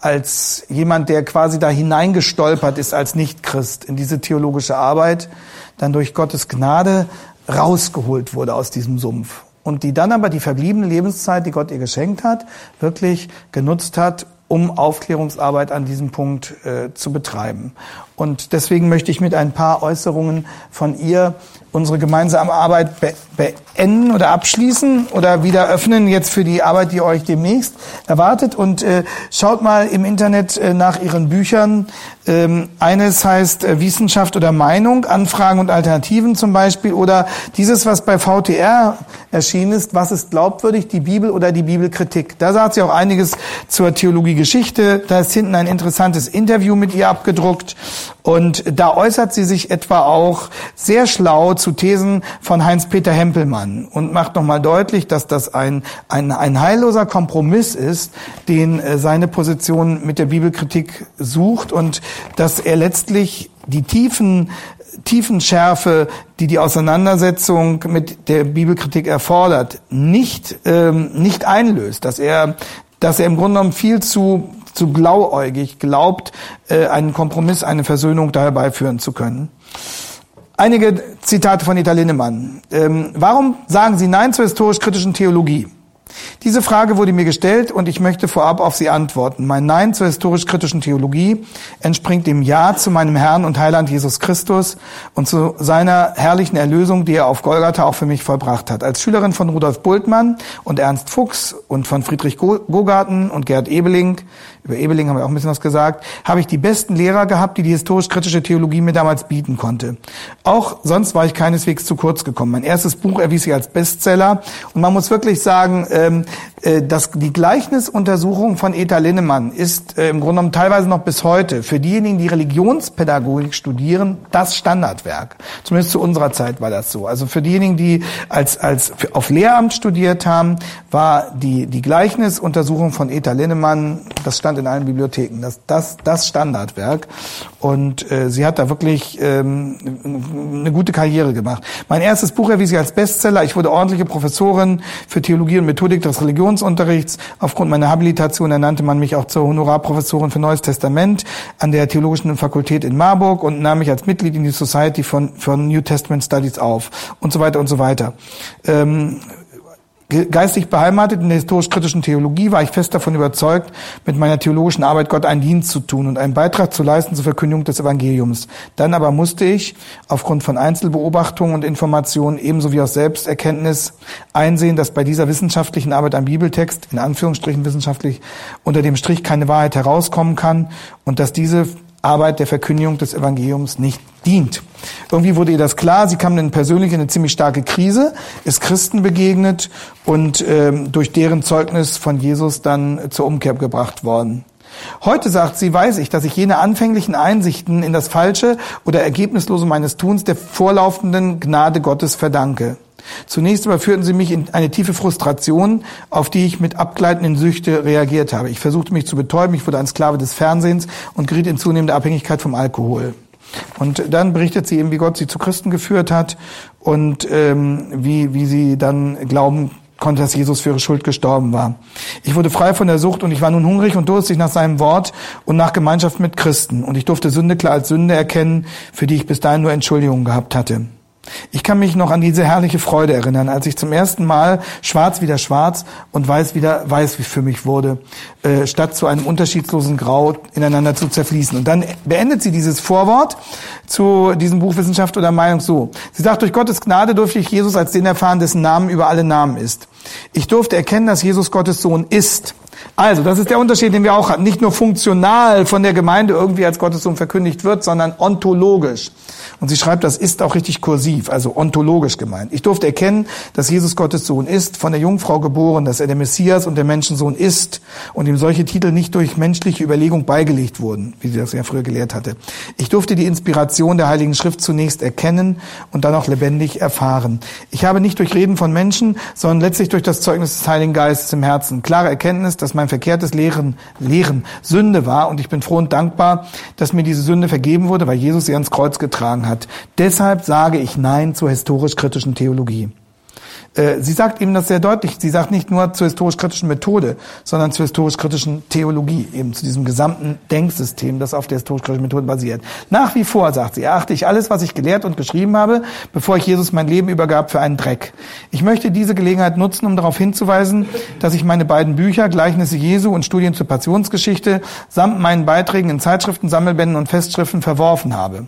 als jemand, der quasi da hineingestolpert ist als Nichtchrist in diese theologische Arbeit, dann durch Gottes Gnade rausgeholt wurde aus diesem Sumpf. Und die dann aber die verbliebene Lebenszeit, die Gott ihr geschenkt hat, wirklich genutzt hat, um Aufklärungsarbeit an diesem Punkt äh, zu betreiben. Und deswegen möchte ich mit ein paar Äußerungen von ihr unsere gemeinsame Arbeit beenden oder abschließen oder wieder öffnen jetzt für die Arbeit, die euch demnächst erwartet. Und äh, schaut mal im Internet äh, nach ihren Büchern. Ähm, eines heißt äh, Wissenschaft oder Meinung, Anfragen und Alternativen zum Beispiel. Oder dieses, was bei VTR erschienen ist, was ist glaubwürdig, die Bibel oder die Bibelkritik. Da sagt sie auch einiges zur Theologiegeschichte. Da ist hinten ein interessantes Interview mit ihr abgedruckt. Und da äußert sie sich etwa auch sehr schlau zu Thesen von Heinz-Peter Hempelmann und macht nochmal deutlich, dass das ein, ein, ein heilloser Kompromiss ist, den äh, seine Position mit der Bibelkritik sucht und dass er letztlich die tiefen Tiefenschärfe, die die Auseinandersetzung mit der Bibelkritik erfordert, nicht ähm, nicht einlöst, dass er dass er im Grunde genommen viel zu zu blauäugig glaubt, äh, einen Kompromiss, eine Versöhnung da herbeiführen zu können. Einige Zitate von Ita Linnemann. Ähm, warum sagen Sie Nein zur historisch-kritischen Theologie? Diese Frage wurde mir gestellt und ich möchte vorab auf sie antworten. Mein Nein zur historisch-kritischen Theologie entspringt dem Ja zu meinem Herrn und Heiland Jesus Christus und zu seiner herrlichen Erlösung, die er auf Golgatha auch für mich vollbracht hat. Als Schülerin von Rudolf Bultmann und Ernst Fuchs und von Friedrich Gogarten und Gerd Ebeling über Ebeling haben wir auch ein bisschen was gesagt, habe ich die besten Lehrer gehabt, die die historisch-kritische Theologie mir damals bieten konnte. Auch sonst war ich keineswegs zu kurz gekommen. Mein erstes Buch erwies sich als Bestseller und man muss wirklich sagen, ähm, äh, dass die Gleichnisuntersuchung von Eta Linnemann ist äh, im Grunde genommen teilweise noch bis heute für diejenigen, die Religionspädagogik studieren, das Standardwerk. Zumindest zu unserer Zeit war das so. Also für diejenigen, die als, als auf Lehramt studiert haben, war die, die Gleichnisuntersuchung von Eta Linnemann, das stand in allen Bibliotheken. Das, das, das Standardwerk. Und äh, sie hat da wirklich ähm, eine gute Karriere gemacht. Mein erstes Buch erwies sich als Bestseller. Ich wurde ordentliche Professorin für Theologie und Methodik des Religionsunterrichts. Aufgrund meiner Habilitation ernannte man mich auch zur Honorarprofessorin für Neues Testament an der Theologischen Fakultät in Marburg und nahm mich als Mitglied in die Society von, von New Testament Studies auf und so weiter und so weiter. Ähm, Geistig beheimatet in der historisch-kritischen Theologie war ich fest davon überzeugt, mit meiner theologischen Arbeit Gott einen Dienst zu tun und einen Beitrag zu leisten zur Verkündigung des Evangeliums. Dann aber musste ich aufgrund von Einzelbeobachtungen und Informationen ebenso wie aus Selbsterkenntnis einsehen, dass bei dieser wissenschaftlichen Arbeit am Bibeltext, in Anführungsstrichen wissenschaftlich, unter dem Strich keine Wahrheit herauskommen kann und dass diese Arbeit der Verkündigung des Evangeliums nicht dient. Irgendwie wurde ihr das klar. Sie kam dann persönlich in eine ziemlich starke Krise, ist Christen begegnet und ähm, durch deren Zeugnis von Jesus dann zur Umkehr gebracht worden. Heute sagt sie, weiß ich, dass ich jene anfänglichen Einsichten in das Falsche oder Ergebnislose meines Tuns der vorlaufenden Gnade Gottes verdanke. Zunächst überführten sie mich in eine tiefe Frustration, auf die ich mit abgleitenden Süchte reagiert habe. Ich versuchte mich zu betäuben, ich wurde ein Sklave des Fernsehens und geriet in zunehmende Abhängigkeit vom Alkohol. Und dann berichtet sie eben, wie Gott sie zu Christen geführt hat und ähm, wie, wie sie dann glauben konnte, dass Jesus für ihre Schuld gestorben war. Ich wurde frei von der Sucht und ich war nun hungrig und durstig nach seinem Wort und nach Gemeinschaft mit Christen. Und ich durfte Sünde klar als Sünde erkennen, für die ich bis dahin nur Entschuldigung gehabt hatte. Ich kann mich noch an diese herrliche Freude erinnern, als ich zum ersten Mal schwarz wieder schwarz und weiß wieder weiß für mich wurde, äh, statt zu einem unterschiedslosen Grau ineinander zu zerfließen. Und dann beendet sie dieses Vorwort zu diesem Buch Wissenschaft oder Meinung so. Sie sagt, durch Gottes Gnade durfte ich Jesus als den erfahren, dessen Namen über alle Namen ist. Ich durfte erkennen, dass Jesus Gottes Sohn ist. Also, das ist der Unterschied, den wir auch hatten. Nicht nur funktional von der Gemeinde irgendwie als Gottes Sohn verkündigt wird, sondern ontologisch. Und sie schreibt, das ist auch richtig kursiv, also ontologisch gemeint. Ich durfte erkennen, dass Jesus Gottes Sohn ist, von der Jungfrau geboren, dass er der Messias und der Menschensohn ist und ihm solche Titel nicht durch menschliche Überlegung beigelegt wurden, wie sie das ja früher gelehrt hatte. Ich durfte die Inspiration der Heiligen Schrift zunächst erkennen und dann auch lebendig erfahren. Ich habe nicht durch Reden von Menschen, sondern letztlich durch das Zeugnis des Heiligen Geistes im Herzen klare Erkenntnis, dass mein verkehrtes Lehren, Lehren Sünde war und ich bin froh und dankbar, dass mir diese Sünde vergeben wurde, weil Jesus sie ans Kreuz getragen hat hat. Deshalb sage ich Nein zur historisch-kritischen Theologie. Äh, sie sagt eben das sehr deutlich. Sie sagt nicht nur zur historisch-kritischen Methode, sondern zur historisch-kritischen Theologie, eben zu diesem gesamten Denksystem, das auf der historisch-kritischen Methode basiert. Nach wie vor, sagt sie, erachte ich alles, was ich gelehrt und geschrieben habe, bevor ich Jesus mein Leben übergab, für einen Dreck. Ich möchte diese Gelegenheit nutzen, um darauf hinzuweisen, dass ich meine beiden Bücher, Gleichnisse Jesu und Studien zur Passionsgeschichte, samt meinen Beiträgen in Zeitschriften, Sammelbänden und Festschriften verworfen habe.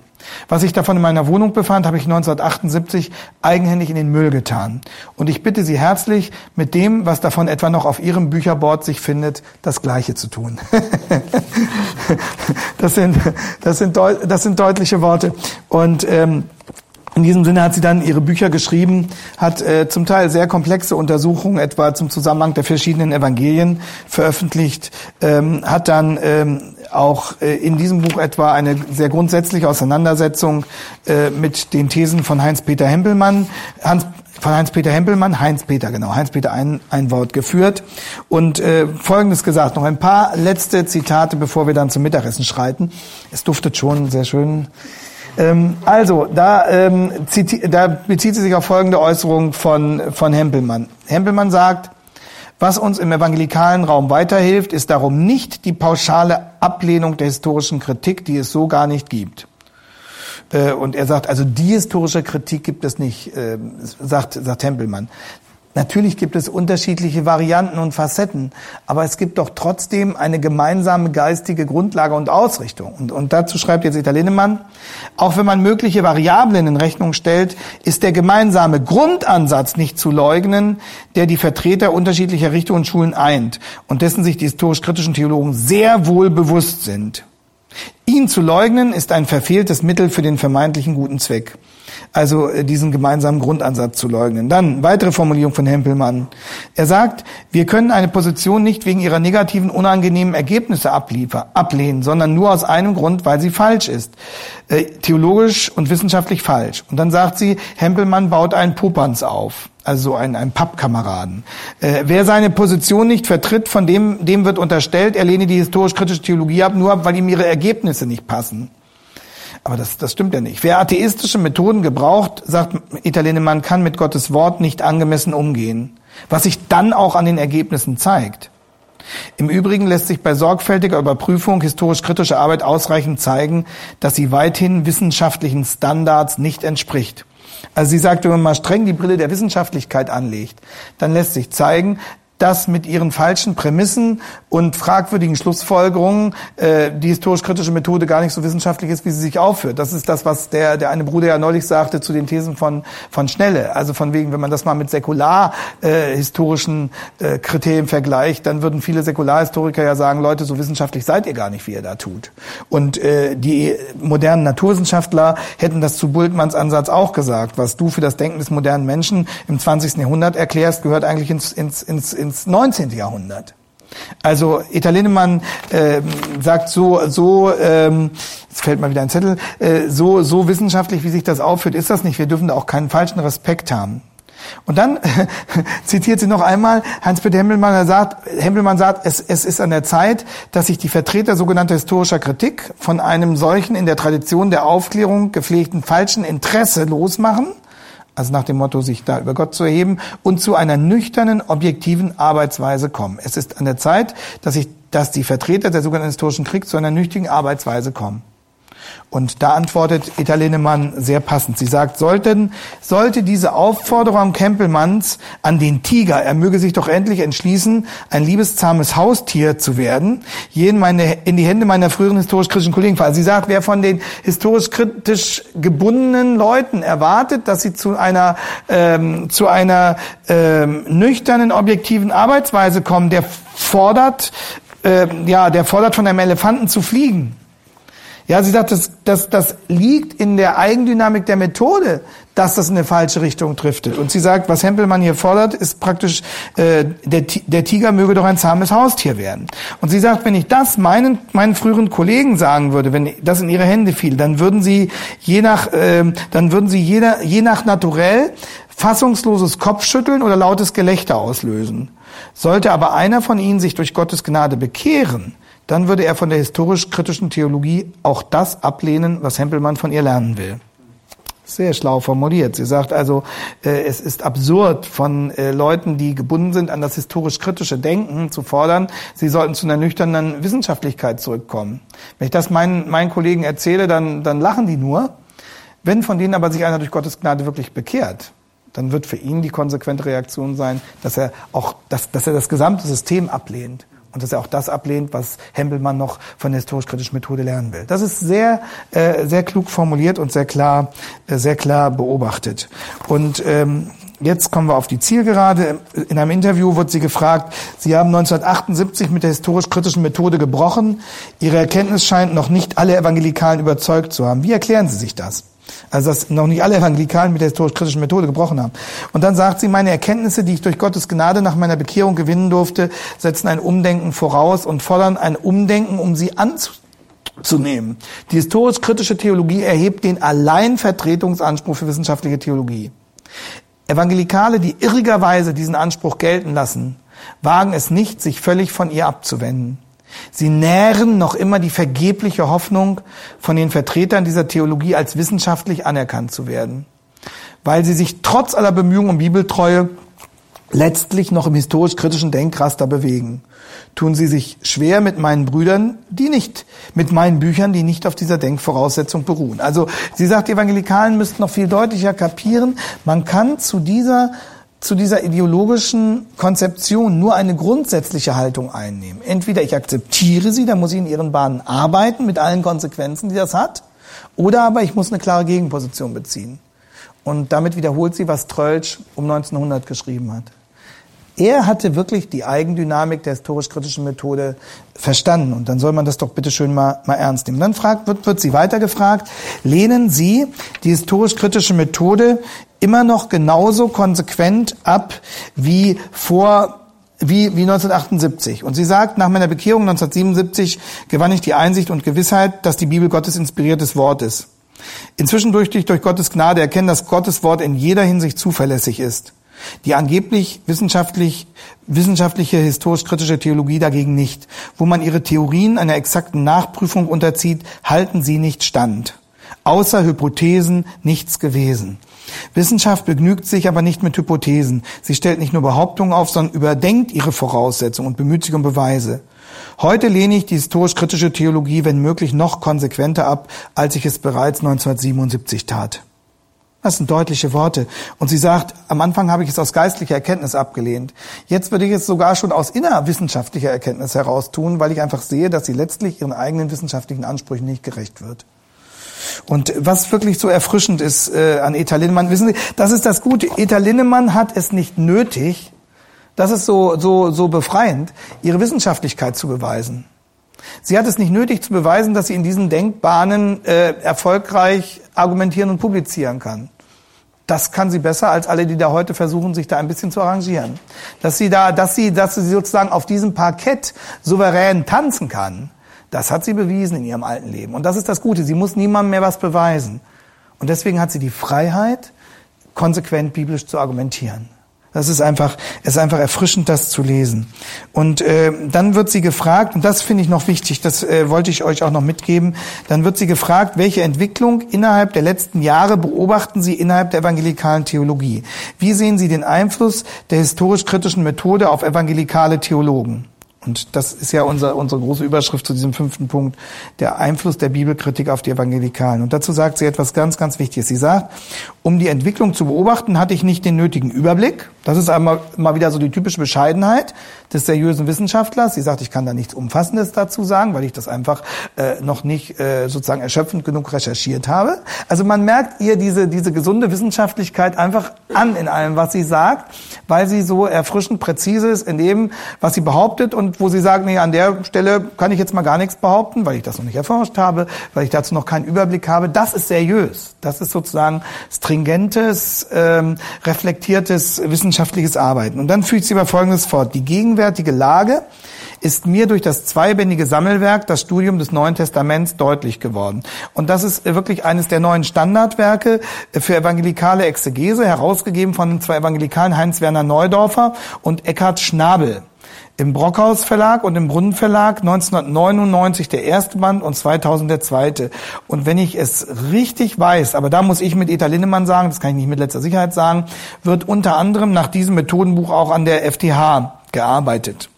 Was sich davon in meiner Wohnung befand, habe ich 1978 eigenhändig in den Müll getan. Und ich bitte Sie herzlich, mit dem, was davon etwa noch auf Ihrem Bücherboard sich findet, das Gleiche zu tun. das, sind, das, sind das sind deutliche Worte. Und ähm, in diesem Sinne hat sie dann ihre Bücher geschrieben, hat äh, zum Teil sehr komplexe Untersuchungen etwa zum Zusammenhang der verschiedenen Evangelien veröffentlicht, ähm, hat dann ähm, auch äh, in diesem Buch etwa eine sehr grundsätzliche Auseinandersetzung äh, mit den Thesen von Heinz-Peter Hempelmann, Hans, von Heinz-Peter Hempelmann, Heinz-Peter, genau, Heinz-Peter ein, ein Wort geführt und äh, Folgendes gesagt, noch ein paar letzte Zitate, bevor wir dann zum Mittagessen schreiten. Es duftet schon sehr schön. Ähm, also, da, ähm, da bezieht sie sich auf folgende Äußerung von, von Hempelmann. Hempelmann sagt, was uns im evangelikalen Raum weiterhilft, ist darum nicht die pauschale Ablehnung der historischen Kritik, die es so gar nicht gibt. Äh, und er sagt, also die historische Kritik gibt es nicht, äh, sagt, sagt Tempelmann. Natürlich gibt es unterschiedliche Varianten und Facetten, aber es gibt doch trotzdem eine gemeinsame geistige Grundlage und Ausrichtung. Und, und dazu schreibt jetzt Italienemann, auch wenn man mögliche Variablen in Rechnung stellt, ist der gemeinsame Grundansatz nicht zu leugnen, der die Vertreter unterschiedlicher Richtungen und Schulen eint und dessen sich die historisch-kritischen Theologen sehr wohl bewusst sind. Ihn zu leugnen ist ein verfehltes Mittel für den vermeintlichen guten Zweck also äh, diesen gemeinsamen Grundansatz zu leugnen. Dann weitere Formulierung von Hempelmann. Er sagt, wir können eine Position nicht wegen ihrer negativen, unangenehmen Ergebnisse ablehnen, sondern nur aus einem Grund, weil sie falsch ist. Äh, theologisch und wissenschaftlich falsch. Und dann sagt sie, Hempelmann baut einen Popanz auf also ein, ein Pappkameraden. Äh, wer seine Position nicht vertritt, von dem, dem wird unterstellt, er lehne die historisch-kritische Theologie ab, nur ab, weil ihm ihre Ergebnisse nicht passen. Aber das, das stimmt ja nicht. Wer atheistische Methoden gebraucht, sagt Italiener, man kann mit Gottes Wort nicht angemessen umgehen. Was sich dann auch an den Ergebnissen zeigt. Im Übrigen lässt sich bei sorgfältiger Überprüfung historisch-kritischer Arbeit ausreichend zeigen, dass sie weithin wissenschaftlichen Standards nicht entspricht. Also sie sagt, wenn man mal streng die Brille der Wissenschaftlichkeit anlegt, dann lässt sich zeigen, dass mit ihren falschen Prämissen und fragwürdigen Schlussfolgerungen äh, die historisch-kritische Methode gar nicht so wissenschaftlich ist, wie sie sich aufführt. Das ist das, was der, der eine Bruder ja neulich sagte zu den Thesen von, von Schnelle. Also von wegen, wenn man das mal mit säkular äh, äh, Kriterien vergleicht, dann würden viele Säkularhistoriker ja sagen, Leute, so wissenschaftlich seid ihr gar nicht, wie ihr da tut. Und äh, die modernen Naturwissenschaftler hätten das zu Bultmanns Ansatz auch gesagt. Was du für das Denken des modernen Menschen im 20. Jahrhundert erklärst, gehört eigentlich ins, ins, ins, ins 19. Jahrhundert. Also Italienemann äh, sagt so, so ähm, jetzt fällt mal wieder ein Zettel, äh, so, so wissenschaftlich, wie sich das aufführt, ist das nicht. Wir dürfen da auch keinen falschen Respekt haben. Und dann zitiert sie noch einmal Hans-Peter Hempelmann, er sagt, Hempelmann sagt, es, es ist an der Zeit, dass sich die Vertreter sogenannter historischer Kritik von einem solchen in der Tradition der Aufklärung gepflegten falschen Interesse losmachen also nach dem Motto, sich da über Gott zu erheben und zu einer nüchternen, objektiven Arbeitsweise kommen. Es ist an der Zeit, dass, ich, dass die Vertreter der sogenannten historischen Krieg zu einer nüchtigen Arbeitsweise kommen. Und da antwortet Italienemann sehr passend. Sie sagt, sollten, sollte diese Aufforderung Kempelmanns an den Tiger, er möge sich doch endlich entschließen, ein liebeszahmes Haustier zu werden, jeden meine, in die Hände meiner früheren historisch-kritischen Kollegen fallen. Sie sagt, wer von den historisch-kritisch gebundenen Leuten erwartet, dass sie zu einer, ähm, zu einer ähm, nüchternen, objektiven Arbeitsweise kommen, der fordert, äh, ja, der fordert von einem Elefanten zu fliegen. Ja, sie sagt, das, das, das liegt in der Eigendynamik der Methode, dass das in eine falsche Richtung driftet. Und sie sagt, was Hempelmann hier fordert, ist praktisch, äh, der, der Tiger möge doch ein zahmes Haustier werden. Und sie sagt, wenn ich das meinen, meinen früheren Kollegen sagen würde, wenn das in ihre Hände fiel, dann würden sie je nach, äh, dann würden sie jeder, je nach Naturell fassungsloses Kopfschütteln oder lautes Gelächter auslösen. Sollte aber einer von ihnen sich durch Gottes Gnade bekehren, dann würde er von der historisch-kritischen Theologie auch das ablehnen, was Hempelmann von ihr lernen will. Sehr schlau formuliert. Sie sagt also, äh, es ist absurd von äh, Leuten, die gebunden sind an das historisch-kritische Denken, zu fordern, sie sollten zu einer nüchternen Wissenschaftlichkeit zurückkommen. Wenn ich das meinen, meinen Kollegen erzähle, dann, dann lachen die nur. Wenn von denen aber sich einer durch Gottes Gnade wirklich bekehrt, dann wird für ihn die konsequente Reaktion sein, dass er auch, dass, dass er das gesamte System ablehnt und dass er auch das ablehnt, was Hempelmann noch von der historisch-kritischen Methode lernen will. Das ist sehr, äh, sehr klug formuliert und sehr klar, äh, sehr klar beobachtet. Und ähm, Jetzt kommen wir auf die Zielgerade. In einem Interview wird sie gefragt, Sie haben 1978 mit der historisch-kritischen Methode gebrochen. Ihre Erkenntnis scheint noch nicht alle Evangelikalen überzeugt zu haben. Wie erklären Sie sich das? Also dass noch nicht alle Evangelikalen mit der historisch-kritischen Methode gebrochen haben. Und dann sagt sie, meine Erkenntnisse, die ich durch Gottes Gnade nach meiner Bekehrung gewinnen durfte, setzen ein Umdenken voraus und fordern ein Umdenken, um sie anzunehmen. Die historisch-kritische Theologie erhebt den Alleinvertretungsanspruch für wissenschaftliche Theologie. Evangelikale, die irrigerweise diesen Anspruch gelten lassen, wagen es nicht, sich völlig von ihr abzuwenden. Sie nähren noch immer die vergebliche Hoffnung, von den Vertretern dieser Theologie als wissenschaftlich anerkannt zu werden, weil sie sich trotz aller Bemühungen um Bibeltreue letztlich noch im historisch-kritischen Denkraster bewegen. Tun sie sich schwer mit meinen Brüdern, die nicht, mit meinen Büchern, die nicht auf dieser Denkvoraussetzung beruhen. Also sie sagt, die Evangelikalen müssten noch viel deutlicher kapieren, man kann zu dieser zu dieser ideologischen Konzeption nur eine grundsätzliche Haltung einnehmen. Entweder ich akzeptiere sie, dann muss ich in ihren Bahnen arbeiten mit allen Konsequenzen, die das hat, oder aber ich muss eine klare Gegenposition beziehen. Und damit wiederholt sie, was Trölsch um 1900 geschrieben hat. Er hatte wirklich die Eigendynamik der historisch-kritischen Methode verstanden. Und dann soll man das doch bitte schön mal, mal ernst nehmen. Dann fragt, wird, wird sie weiter gefragt, lehnen Sie die historisch-kritische Methode immer noch genauso konsequent ab wie vor wie, wie 1978. Und sie sagt, nach meiner Bekehrung 1977 gewann ich die Einsicht und Gewissheit, dass die Bibel Gottes inspiriertes Wort ist. Inzwischen durfte ich durch Gottes Gnade erkennen, dass Gottes Wort in jeder Hinsicht zuverlässig ist. Die angeblich wissenschaftlich, wissenschaftliche historisch-kritische Theologie dagegen nicht. Wo man ihre Theorien einer exakten Nachprüfung unterzieht, halten sie nicht stand. Außer Hypothesen nichts gewesen. Wissenschaft begnügt sich aber nicht mit Hypothesen. Sie stellt nicht nur Behauptungen auf, sondern überdenkt ihre Voraussetzungen und bemüht sich um Beweise. Heute lehne ich die historisch-kritische Theologie, wenn möglich, noch konsequenter ab, als ich es bereits 1977 tat. Das sind deutliche Worte. Und sie sagt, am Anfang habe ich es aus geistlicher Erkenntnis abgelehnt. Jetzt würde ich es sogar schon aus innerwissenschaftlicher Erkenntnis heraus tun, weil ich einfach sehe, dass sie letztlich ihren eigenen wissenschaftlichen Ansprüchen nicht gerecht wird. Und was wirklich so erfrischend ist äh, an Eta Linnemann, wissen Sie, das ist das Gute. Eta Linnemann hat es nicht nötig, das ist so, so, so befreiend, ihre Wissenschaftlichkeit zu beweisen. Sie hat es nicht nötig zu beweisen, dass sie in diesen Denkbahnen äh, erfolgreich argumentieren und publizieren kann. Das kann sie besser als alle, die da heute versuchen, sich da ein bisschen zu arrangieren. Dass sie da, dass sie, dass sie sozusagen auf diesem Parkett souverän tanzen kann, das hat sie bewiesen in ihrem alten Leben. Und das ist das Gute. Sie muss niemandem mehr was beweisen. Und deswegen hat sie die Freiheit, konsequent biblisch zu argumentieren. Das ist einfach, es ist einfach erfrischend, das zu lesen. Und äh, dann wird sie gefragt, und das finde ich noch wichtig, das äh, wollte ich euch auch noch mitgeben, dann wird sie gefragt, welche Entwicklung innerhalb der letzten Jahre beobachten Sie innerhalb der evangelikalen Theologie? Wie sehen Sie den Einfluss der historisch-kritischen Methode auf evangelikale Theologen? Und das ist ja unser, unsere große Überschrift zu diesem fünften Punkt, der Einfluss der Bibelkritik auf die Evangelikalen. Und dazu sagt sie etwas ganz, ganz Wichtiges. Sie sagt, um die Entwicklung zu beobachten, hatte ich nicht den nötigen Überblick. Das ist einmal mal wieder so die typische Bescheidenheit des seriösen Wissenschaftlers. Sie sagt, ich kann da nichts Umfassendes dazu sagen, weil ich das einfach äh, noch nicht äh, sozusagen erschöpfend genug recherchiert habe. Also man merkt ihr diese, diese gesunde Wissenschaftlichkeit einfach an in allem, was sie sagt, weil sie so erfrischend präzise ist in dem, was sie behauptet und wo sie sagt, nee, an der Stelle kann ich jetzt mal gar nichts behaupten, weil ich das noch nicht erforscht habe, weil ich dazu noch keinen Überblick habe. Das ist seriös. Das ist sozusagen stringentes, ähm, reflektiertes wissenschaftliches Arbeiten. Und dann fügt sie über Folgendes fort. Die gegenwärtige Lage ist mir durch das zweibändige Sammelwerk, das Studium des Neuen Testaments, deutlich geworden. Und das ist wirklich eines der neuen Standardwerke für evangelikale Exegese, herausgegeben von den zwei Evangelikalen Heinz-Werner Neudorfer und Eckhard Schnabel. Im Brockhaus Verlag und im Brunnen Verlag 1999 der erste Band und 2000 der zweite. Und wenn ich es richtig weiß, aber da muss ich mit Eta Linnemann sagen, das kann ich nicht mit letzter Sicherheit sagen, wird unter anderem nach diesem Methodenbuch auch an der FTH gearbeitet.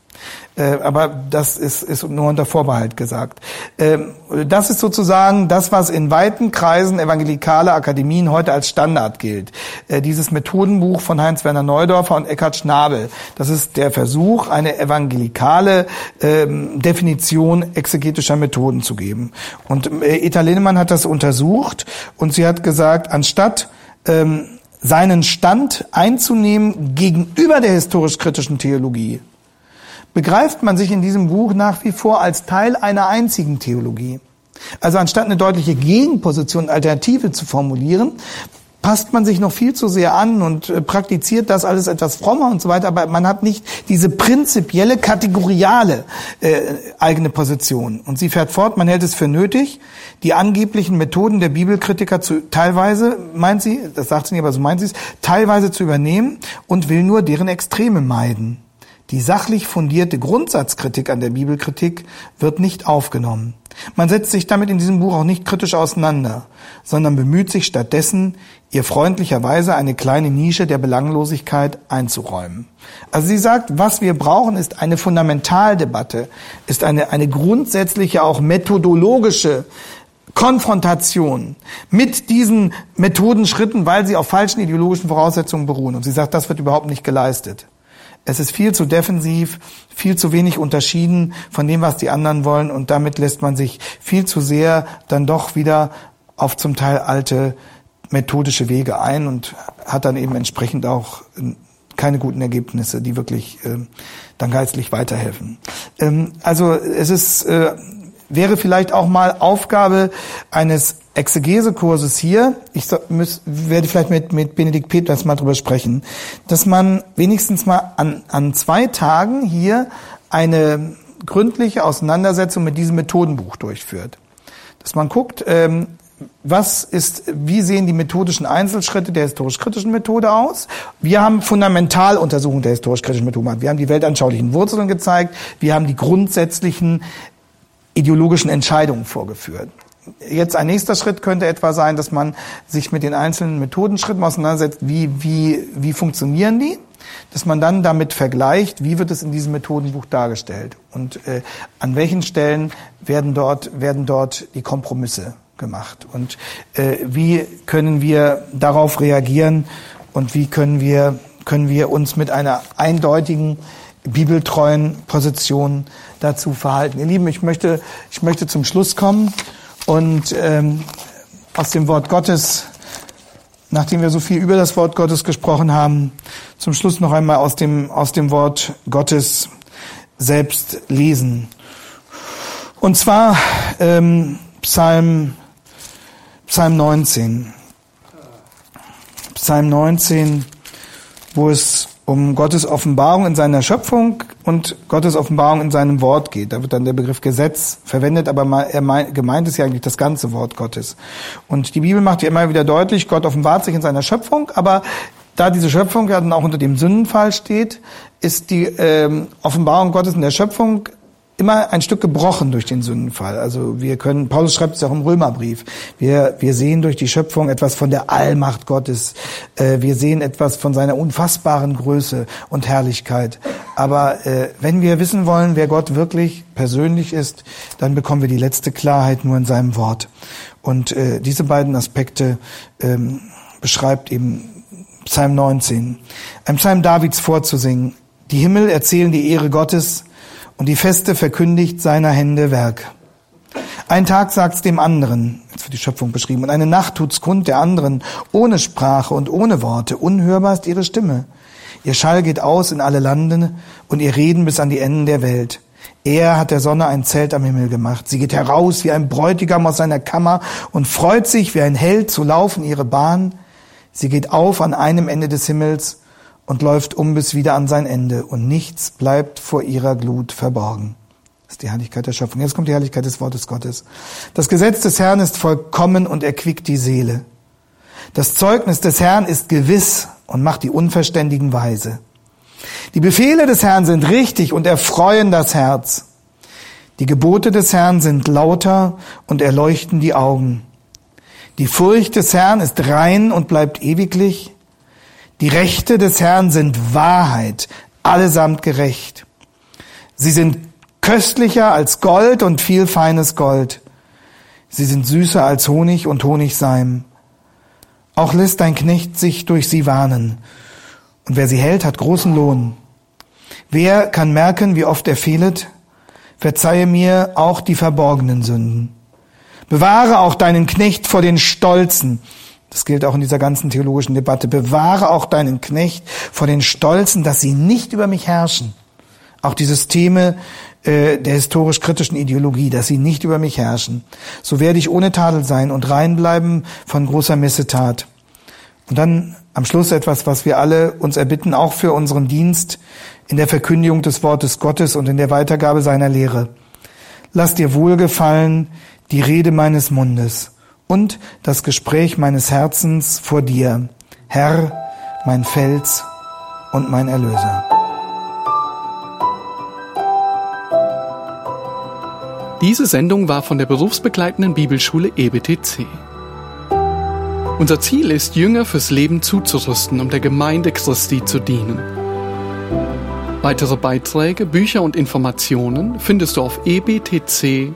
Äh, aber das ist, ist nur unter Vorbehalt gesagt. Ähm, das ist sozusagen das, was in weiten Kreisen evangelikale Akademien heute als Standard gilt. Äh, dieses Methodenbuch von Heinz-Werner Neudorfer und Eckhard Schnabel. Das ist der Versuch, eine evangelikale ähm, Definition exegetischer Methoden zu geben. Und äh, Eta Linnemann hat das untersucht und sie hat gesagt, anstatt ähm, seinen Stand einzunehmen gegenüber der historisch-kritischen Theologie, begreift man sich in diesem Buch nach wie vor als Teil einer einzigen Theologie. Also anstatt eine deutliche Gegenposition, Alternative zu formulieren, passt man sich noch viel zu sehr an und äh, praktiziert das alles etwas frommer und so weiter, aber man hat nicht diese prinzipielle, kategoriale äh, eigene Position. Und sie fährt fort, man hält es für nötig, die angeblichen Methoden der Bibelkritiker zu teilweise, meint sie, das sagt sie nicht, aber so meint sie es, teilweise zu übernehmen und will nur deren Extreme meiden. Die sachlich fundierte Grundsatzkritik an der Bibelkritik wird nicht aufgenommen. Man setzt sich damit in diesem Buch auch nicht kritisch auseinander, sondern bemüht sich stattdessen, ihr freundlicherweise eine kleine Nische der Belanglosigkeit einzuräumen. Also sie sagt, was wir brauchen, ist eine Fundamentaldebatte, ist eine, eine grundsätzliche, auch methodologische Konfrontation mit diesen Methodenschritten, weil sie auf falschen ideologischen Voraussetzungen beruhen. Und sie sagt, das wird überhaupt nicht geleistet. Es ist viel zu defensiv, viel zu wenig unterschieden von dem, was die anderen wollen und damit lässt man sich viel zu sehr dann doch wieder auf zum Teil alte methodische Wege ein und hat dann eben entsprechend auch ähm, keine guten Ergebnisse, die wirklich äh, dann geistlich weiterhelfen. Ähm, also es ist äh, wäre vielleicht auch mal Aufgabe eines Exegesekurses hier, ich muss, werde vielleicht mit, mit Benedikt Peters mal drüber sprechen, dass man wenigstens mal an, an zwei Tagen hier eine gründliche Auseinandersetzung mit diesem Methodenbuch durchführt. Dass man guckt, ähm, was ist, wie sehen die methodischen Einzelschritte der historisch-kritischen Methode aus? Wir haben Fundamentaluntersuchungen der historisch-kritischen Methode gemacht. Wir haben die weltanschaulichen Wurzeln gezeigt. Wir haben die grundsätzlichen ideologischen Entscheidungen vorgeführt. Jetzt ein nächster Schritt könnte etwa sein, dass man sich mit den einzelnen Methodenschritten auseinandersetzt, wie, wie, wie funktionieren die, dass man dann damit vergleicht, wie wird es in diesem Methodenbuch dargestellt? Und äh, an welchen Stellen werden dort, werden dort die Kompromisse gemacht? Und äh, wie können wir darauf reagieren? Und wie können wir, können wir uns mit einer eindeutigen bibeltreuen Position dazu verhalten. Ihr Lieben, ich möchte, ich möchte zum Schluss kommen und ähm, aus dem Wort Gottes, nachdem wir so viel über das Wort Gottes gesprochen haben, zum Schluss noch einmal aus dem, aus dem Wort Gottes selbst lesen. Und zwar ähm, Psalm, Psalm 19. Psalm 19, wo es um Gottes Offenbarung in seiner Schöpfung und Gottes Offenbarung in seinem Wort geht. Da wird dann der Begriff Gesetz verwendet, aber er meint, gemeint ist ja eigentlich das ganze Wort Gottes. Und die Bibel macht ja immer wieder deutlich, Gott offenbart sich in seiner Schöpfung, aber da diese Schöpfung ja dann auch unter dem Sündenfall steht, ist die ähm, Offenbarung Gottes in der Schöpfung immer ein Stück gebrochen durch den Sündenfall. Also wir können, Paulus schreibt es auch im Römerbrief, wir, wir sehen durch die Schöpfung etwas von der Allmacht Gottes. Äh, wir sehen etwas von seiner unfassbaren Größe und Herrlichkeit. Aber äh, wenn wir wissen wollen, wer Gott wirklich persönlich ist, dann bekommen wir die letzte Klarheit nur in seinem Wort. Und äh, diese beiden Aspekte ähm, beschreibt eben Psalm 19. Ein Psalm Davids vorzusingen. Die Himmel erzählen die Ehre Gottes, und die Feste verkündigt seiner Hände Werk. Ein Tag sagt's dem anderen, jetzt wird die Schöpfung beschrieben, und eine Nacht tut's kund der anderen, ohne Sprache und ohne Worte, unhörbar ist ihre Stimme. Ihr Schall geht aus in alle Lande und ihr Reden bis an die Enden der Welt. Er hat der Sonne ein Zelt am Himmel gemacht. Sie geht heraus wie ein Bräutigam aus seiner Kammer und freut sich wie ein Held zu laufen ihre Bahn. Sie geht auf an einem Ende des Himmels und läuft um bis wieder an sein Ende und nichts bleibt vor ihrer Glut verborgen. Das ist die Herrlichkeit der Schöpfung. Jetzt kommt die Herrlichkeit des Wortes Gottes. Das Gesetz des Herrn ist vollkommen und erquickt die Seele. Das Zeugnis des Herrn ist gewiss und macht die Unverständigen weise. Die Befehle des Herrn sind richtig und erfreuen das Herz. Die Gebote des Herrn sind lauter und erleuchten die Augen. Die Furcht des Herrn ist rein und bleibt ewiglich. Die Rechte des Herrn sind Wahrheit, allesamt gerecht. Sie sind köstlicher als Gold und viel feines Gold. Sie sind süßer als Honig und Honigseim. Auch lässt dein Knecht sich durch sie warnen. Und wer sie hält, hat großen Lohn. Wer kann merken, wie oft er fehlet? Verzeihe mir auch die verborgenen Sünden. Bewahre auch deinen Knecht vor den Stolzen. Das gilt auch in dieser ganzen theologischen Debatte. Bewahre auch deinen Knecht vor den Stolzen, dass sie nicht über mich herrschen. Auch die Systeme äh, der historisch-kritischen Ideologie, dass sie nicht über mich herrschen. So werde ich ohne Tadel sein und rein bleiben von großer Missetat. Und dann am Schluss etwas, was wir alle uns erbitten, auch für unseren Dienst in der Verkündigung des Wortes Gottes und in der Weitergabe seiner Lehre. Lass dir wohlgefallen die Rede meines Mundes und das Gespräch meines Herzens vor dir, Herr, mein Fels und mein Erlöser. Diese Sendung war von der berufsbegleitenden Bibelschule EBTC. Unser Ziel ist, Jünger fürs Leben zuzurüsten, um der Gemeinde Christi zu dienen. Weitere Beiträge, Bücher und Informationen findest du auf ebtc.org.